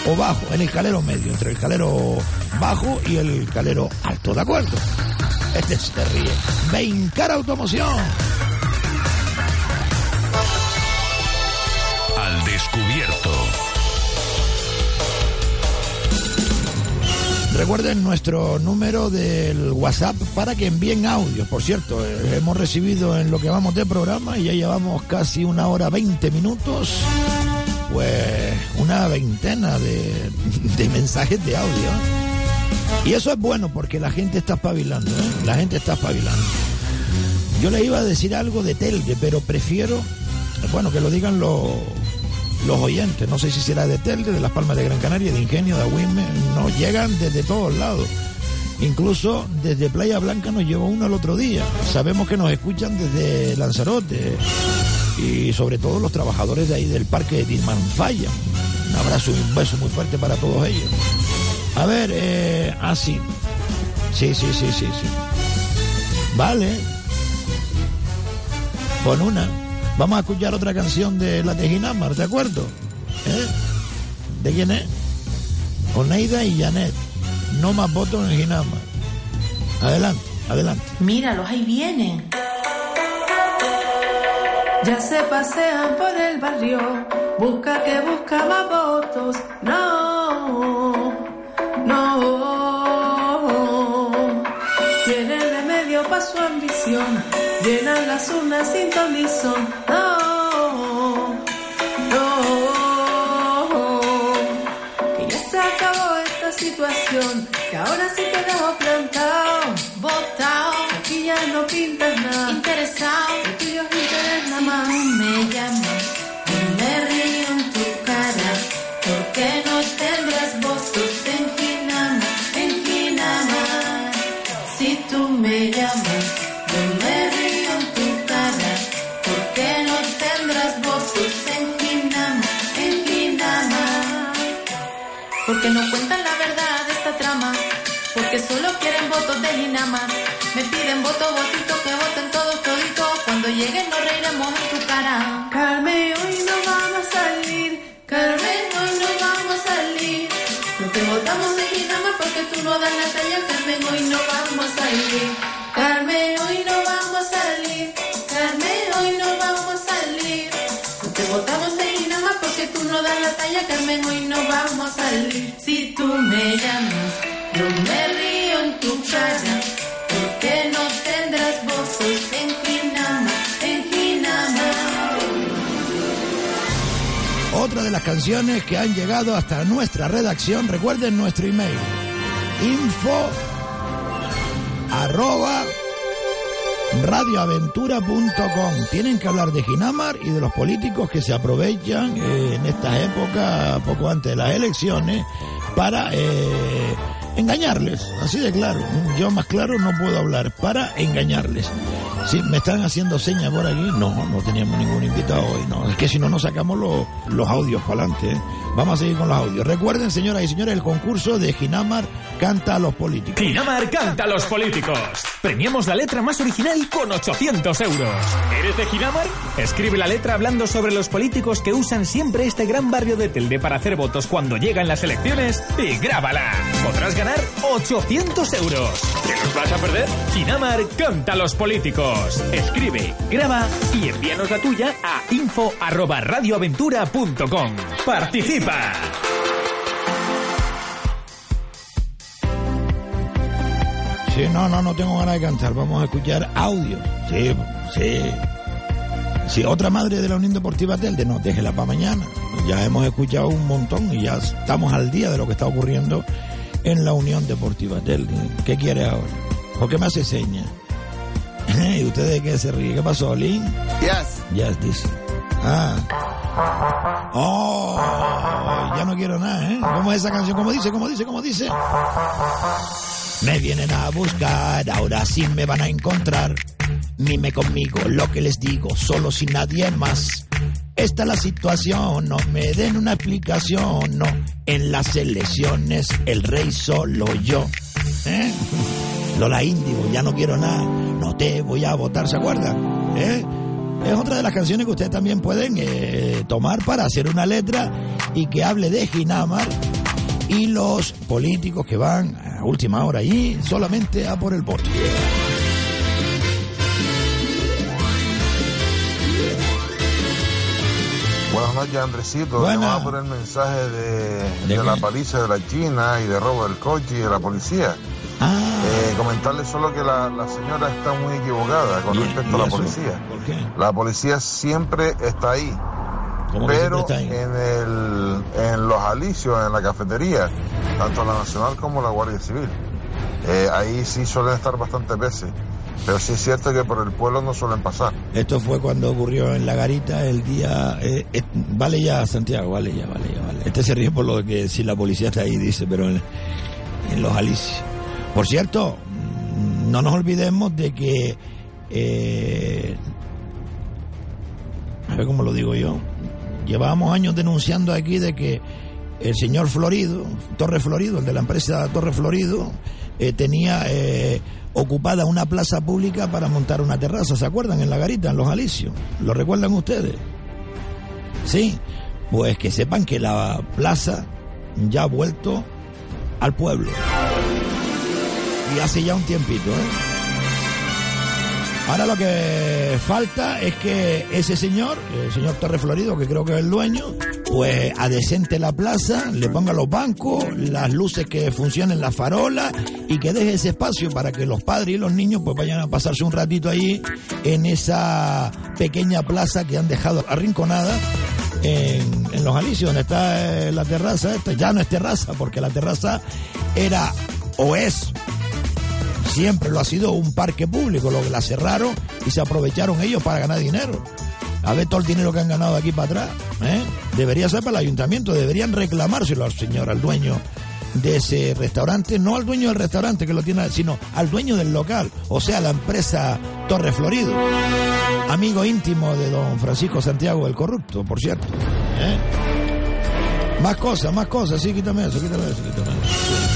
o bajo, en el calero medio, entre el calero bajo y el calero alto, ¿de acuerdo? Este se ríe. Bencar Automoción. Al descubierto. Recuerden nuestro número del WhatsApp para que envíen audio. Por cierto, eh, hemos recibido en lo que vamos de programa y ya llevamos casi una hora 20 minutos, pues una veintena de, de mensajes de audio. Y eso es bueno porque la gente está espabilando, ¿eh? la gente está espabilando. Yo le iba a decir algo de Telde, pero prefiero, bueno, que lo digan los los oyentes, no sé si será de Telde, de Las Palmas de Gran Canaria, de Ingenio, de Agüime, nos llegan desde todos lados. Incluso desde Playa Blanca nos llegó uno el otro día. Sabemos que nos escuchan desde Lanzarote y sobre todo los trabajadores de ahí del parque de Tilmanfaya. Un abrazo y un beso muy fuerte para todos ellos. A ver, eh, ah, sí. Sí, sí, sí, sí. Vale. Con una. Vamos a escuchar otra canción de la Tejinamar, ¿de acuerdo? ¿Eh? ¿De quién es? Oneida y Janet. No más votos en Ginamar. Adelante, adelante. Míralos, ahí vienen. Ya se pasean por el barrio, busca que busca más votos. No, no. Tiene remedio para su ambición, llenan las urnas sin ton. No, no. Que ya se acabó esta situación, que ahora sí te dejo plantado, quieren votos de Ginama. Me piden voto, votito, que voten todos, toditos. Cuando lleguen nos reiremos en tu cara. Carmen, hoy no vamos a salir. Carmen, hoy no vamos a salir. No te votamos de Ginama porque tú no das la talla. Carmen, hoy no vamos a salir. Carmen, hoy no vamos a salir. Carmen, hoy no vamos a salir. No te votamos de Ginama porque tú no das la talla. Carmen, hoy no vamos a salir. Si tú me llamas, yo me río en Otra de las canciones que han llegado hasta nuestra redacción, recuerden nuestro email, info arroba radioaventura.com. Tienen que hablar de Ginamar y de los políticos que se aprovechan eh, en estas épocas, poco antes de las elecciones, para eh, engañarles. Así de claro. Yo más claro no puedo hablar, para engañarles. Sí, me están haciendo señas por aquí. No, no teníamos ningún invitado hoy. No, es que si no nos sacamos los, los audios para adelante. ¿eh? Vamos a seguir con los audios. Recuerden, señoras y señores, el concurso de Ginamar canta a los políticos. Ginamar canta a los políticos. Premiamos la letra más original con 800 euros. ¿Eres de Ginamar? Escribe la letra hablando sobre los políticos que usan siempre este gran barrio de Telde para hacer votos cuando llegan las elecciones y grábala. Podrás ganar 800 euros. ¿Te los vas a perder? Ginamar canta a los políticos. Escribe, graba y envíanos la tuya a info@radioaventura.com. Participa Sí, no, no, no tengo ganas de cantar. Vamos a escuchar audio. Sí, sí. Sí, otra madre de la Unión Deportiva Telde, no, déjela para mañana. Ya hemos escuchado un montón y ya estamos al día de lo que está ocurriendo en la Unión Deportiva Telde. ¿Qué quiere ahora? ¿Por qué me hace señas? ¿Y ustedes qué se ríen? ¿Qué pasó, Lin? Yes. Yes, dice. Ah. Oh, ya no quiero nada, ¿eh? ¿Cómo es esa canción? ¿Cómo dice? ¿Cómo dice? ¿Cómo dice? Me vienen a buscar, ahora sí me van a encontrar. Mime conmigo lo que les digo, solo sin nadie más. Esta es la situación, no me den una explicación, no. En las elecciones el rey solo yo. ¿Eh? Lola Índigo, ya no quiero nada, no te voy a votar, ¿se acuerdan? ¿Eh? Es otra de las canciones que ustedes también pueden eh, tomar para hacer una letra y que hable de Ginamar y los políticos que van a última hora allí solamente a por el voto. Buenas noches, Andresito. Buenas. por el mensaje de, la paliza de la China y de robo del coche y de la policía. Ah. Eh, comentarle solo que la, señora está muy equivocada con respecto a la policía. La policía siempre está ahí. Pero En, el, en los alicios, en la cafetería, tanto la Nacional como la Guardia Civil, eh, ahí sí suelen estar bastantes veces. Pero sí es cierto que por el pueblo no suelen pasar. Esto fue cuando ocurrió en La Garita el día... Eh, vale ya, Santiago, vale ya, vale ya, vale. Este se ríe por lo que si la policía está ahí, dice, pero en, en los alicios. Por cierto, no nos olvidemos de que, eh, a ver cómo lo digo yo, llevábamos años denunciando aquí de que el señor Florido, Torre Florido, el de la empresa Torre Florido, eh, tenía eh, ocupada una plaza pública para montar una terraza, ¿se acuerdan? En la garita, en los alicios. ¿Lo recuerdan ustedes? Sí, pues que sepan que la plaza ya ha vuelto al pueblo y hace ya un tiempito. ¿eh? Ahora lo que falta es que ese señor, el señor Torre Florido, que creo que es el dueño, pues adecente la plaza, le ponga los bancos, las luces que funcionen, las farolas y que deje ese espacio para que los padres y los niños pues vayan a pasarse un ratito ahí en esa pequeña plaza que han dejado arrinconada en, los Alicios, donde está la terraza, esta ya no es terraza, porque la terraza era o es siempre lo ha sido un parque público, lo que la cerraron y se aprovecharon ellos para ganar dinero. A ver todo el dinero que han ganado aquí para atrás. ¿eh? Debería ser para el ayuntamiento, deberían reclamárselo al señor, al dueño de ese restaurante, no al dueño del restaurante que lo tiene, sino al dueño del local, o sea, la empresa Torre Florido, amigo íntimo de don Francisco Santiago el Corrupto, por cierto. ¿eh? Más cosas, más cosas, sí, quítame eso, quítame eso, quítame eso.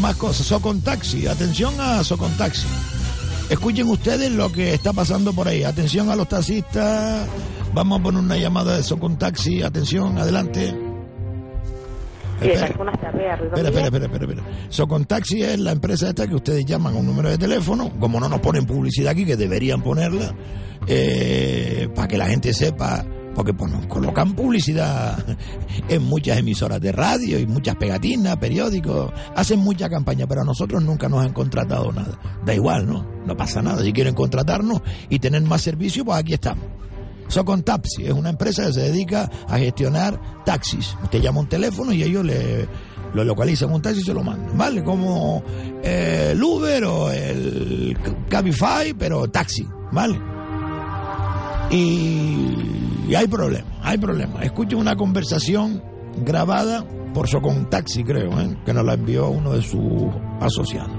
Más cosas. Socon Taxi. Atención a Socon Taxi. Escuchen ustedes lo que está pasando por ahí. Atención a los taxistas. Vamos a poner una llamada de Socon Taxi. Atención, adelante. espera. espera, espera, espera, espera, Socon Taxi es la empresa esta que ustedes llaman a un número de teléfono, como no nos ponen publicidad aquí, que deberían ponerla, eh, para que la gente sepa porque pues, nos colocan publicidad en muchas emisoras de radio y muchas pegatinas, periódicos, hacen mucha campaña, pero a nosotros nunca nos han contratado nada. Da igual, ¿no? No pasa nada. Si quieren contratarnos y tener más servicio, pues aquí estamos. Socon Taxi es una empresa que se dedica a gestionar taxis. Usted llama un teléfono y ellos le lo localizan un taxi y se lo mandan, ¿vale? Como eh, el Uber o el Cabify, pero taxi, ¿vale? Y, hay problemas, hay problemas. Escucho una conversación grabada por Socontaxi, creo, ¿eh? que nos la envió uno de sus asociados.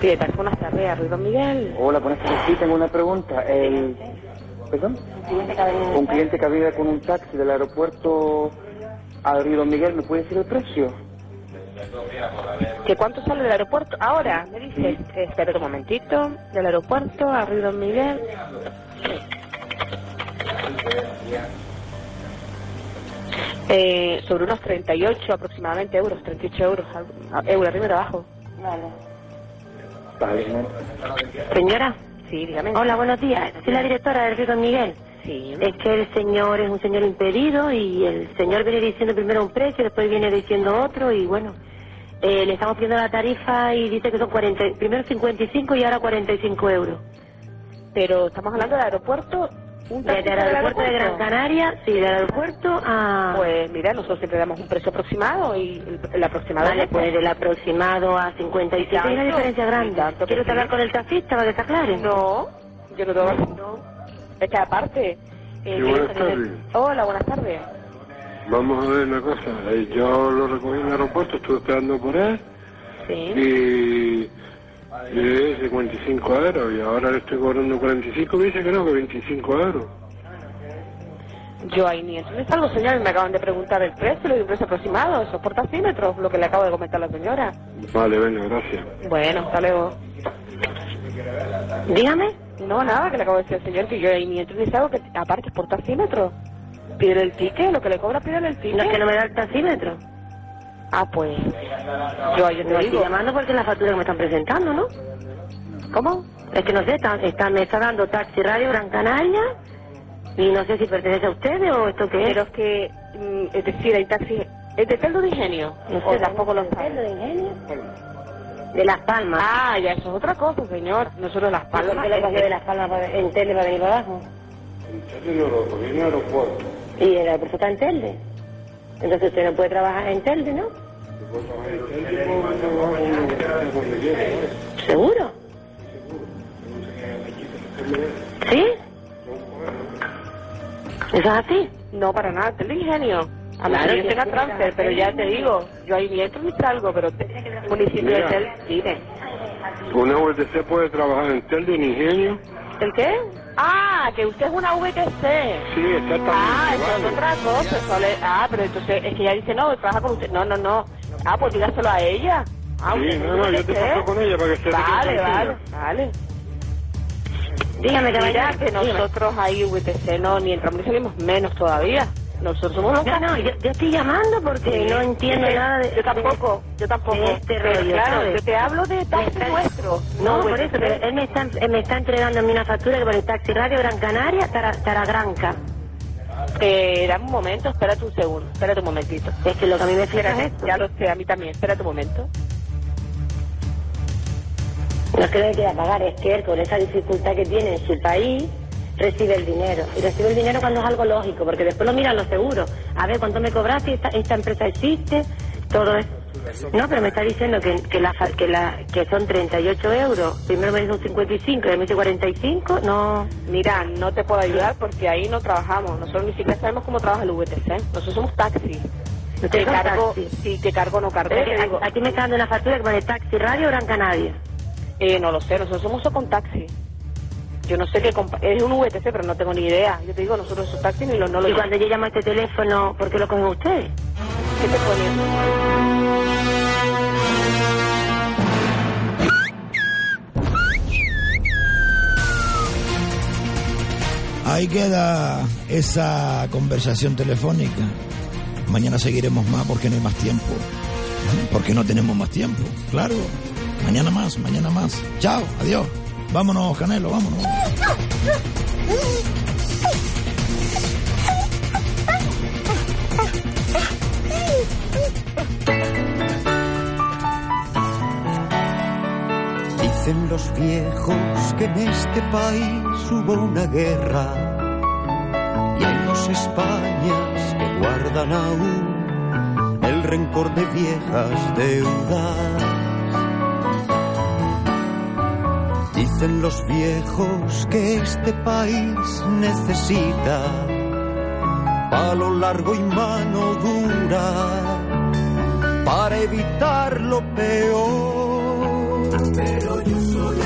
¿Qué tal? Buenas tardes, Ruido Miguel. Hola, buenas tardes. Sí, tengo una pregunta. El, ¿Perdón? Un cliente que había con un taxi del aeropuerto a Río Miguel, ¿me puede decir el precio? ¿Que cuánto sale del aeropuerto? Ahora, me dice. Espera un momentito. Del aeropuerto a Río Miguel. Eh, sobre unos 38 aproximadamente euros, 38 euros, euros arriba y abajo. Vale. Señora. Sí, dígame. Hola, buenos días. Soy la directora del Río Miguel. Sí. Es que el señor es un señor impedido y el señor viene diciendo primero un precio, después viene diciendo otro y bueno, eh, le estamos pidiendo la tarifa y dice que son 40, primero 55 y ahora 45 euros. Pero estamos hablando del aeropuerto desde el aeropuerto de Gran Canaria, sí, del aeropuerto a... Pues mira, nosotros siempre damos un precio aproximado y el, aproximado... Vale, pues del aproximado a 55 hay una diferencia grande. ¿Quieres hablar con el taxista para que se aclare? No, yo no tengo... No. Es que aparte... Eh, buenas tardes. Hola, buenas tardes. Vamos a ver una cosa. Eh, yo lo recogí en el aeropuerto, estuve esperando por él. Sí. Y y 55 euros y ahora le estoy cobrando 45, me dice que no, que 25 euros. Yo ahí ni eso me salgo, señor, me acaban de preguntar el precio, le doy un precio aproximado, esos por taxímetros, lo que le acabo de comentar a la señora. Vale, venga, gracias. Bueno, hasta luego. Dígame. No, nada, que le acabo de decir al señor que yo ahí ni entro ni salgo, que aparte es por taxímetro. Pide el ticket, lo que le cobra, pide el ticket. No es que no me da el taxímetro. Ah, pues. Yo ayer no estoy llamando porque es la factura que me están presentando, ¿no? ¿Cómo? Es que no sé, está, está, me está dando Taxi Radio Gran Canaria y no sé si pertenece a ustedes o esto qué es. Pero es que, mm, es decir, hay taxi. ¿Es de Teldo de Ingenio? No sé, tampoco lo ¿de sabe. De Ingenio? De Las Palmas. Ah, ya, eso es otra cosa, señor. Nosotros Las Palmas. ¿Por qué le cogió de Las Palmas para- en Telde para venir para abajo? En serio, lo en el aeropuerto. Y el aeropuerto está en Telde. Entonces usted no puede trabajar en Telde, ¿no? ¿Seguro? ¿Sí? ¿Eso es así? No, para nada, Teldo de Ingenio. A Claro, yo tenga transfer, pero ya te digo, yo ahí ni entro ni salgo, pero te- municipio de Mira. Tel, dime. Una VTC puede trabajar en Telde, en Ingenio. ¿El qué? Ah, que usted es una VTC. Sí, exactamente. Ah, eso es otra cosa. eso le- Ah, pero entonces es que ella dice, no, trabaja con usted. No, no, no. Ah, pues dígaselo a ella. Ah, Sí, usted no, no, yo te VTC. paso con ella para que se te quede Vale, tranquila. vale, vale. Dígame, Mira caballero. que dígame. nosotros ahí VTC no, ni entramos ni salimos menos todavía. Nosotros somos los No, no, yo, yo estoy llamando porque Sí. no entiendo Sí, nada de... Yo tampoco, yo tampoco. de este Pero rollo, claro, ¿sabes? yo te hablo de taxi nuestro. No, por VTC. eso, pero él me está, él me está entregando a mí una factura que pone Taxi Radio Gran Canaria, Tara, Taragranca. Eh, dame un momento, espérate un segundo, espérate un momentito. Es que lo que a mí me fija es esto. ya lo sé, a mí también, espérate un momento. No es que no quiera pagar, es que él con esa dificultad que tiene en su país recibe el dinero. Y recibe el dinero cuando es algo lógico, porque después lo miran los seguros. A ver, ¿cuánto me cobraste? Esta, esta empresa existe, todo eso. No, pero me está diciendo que, que, la, que, la, que son 38 euros. Primero me dijo 55 y me dice 45. No. Mira, no te puedo ayudar porque ahí no trabajamos. Nosotros ni siquiera sabemos cómo trabaja el VTC. Nosotros somos taxi. ¿Ustedes Que cargo, taxi? sí, que cargo no cargo. Aquí me está dando una factura que pone Taxi Radio Gran Canaria. Eh, no lo sé, nosotros somos con taxi. Yo no sé qué es un VTC, pero no tengo ni idea. Yo te digo, nosotros esos taxis ni lo, no lo Y cuando yo llamo a este teléfono, ¿por qué lo cogen ustedes? ¿Qué te ponen? Ahí queda esa conversación telefónica. Mañana seguiremos más porque no hay más tiempo. Porque no tenemos más tiempo. Claro. Mañana más, mañana más. Chao, adiós. Vámonos, Canelo, vámonos. Dicen los viejos que en este país hubo una guerra y hay dos Españas que guardan aún el rencor de viejas deudas. Dicen los viejos que este país necesita palo largo y mano dura para evitar lo peor. Pero yo solo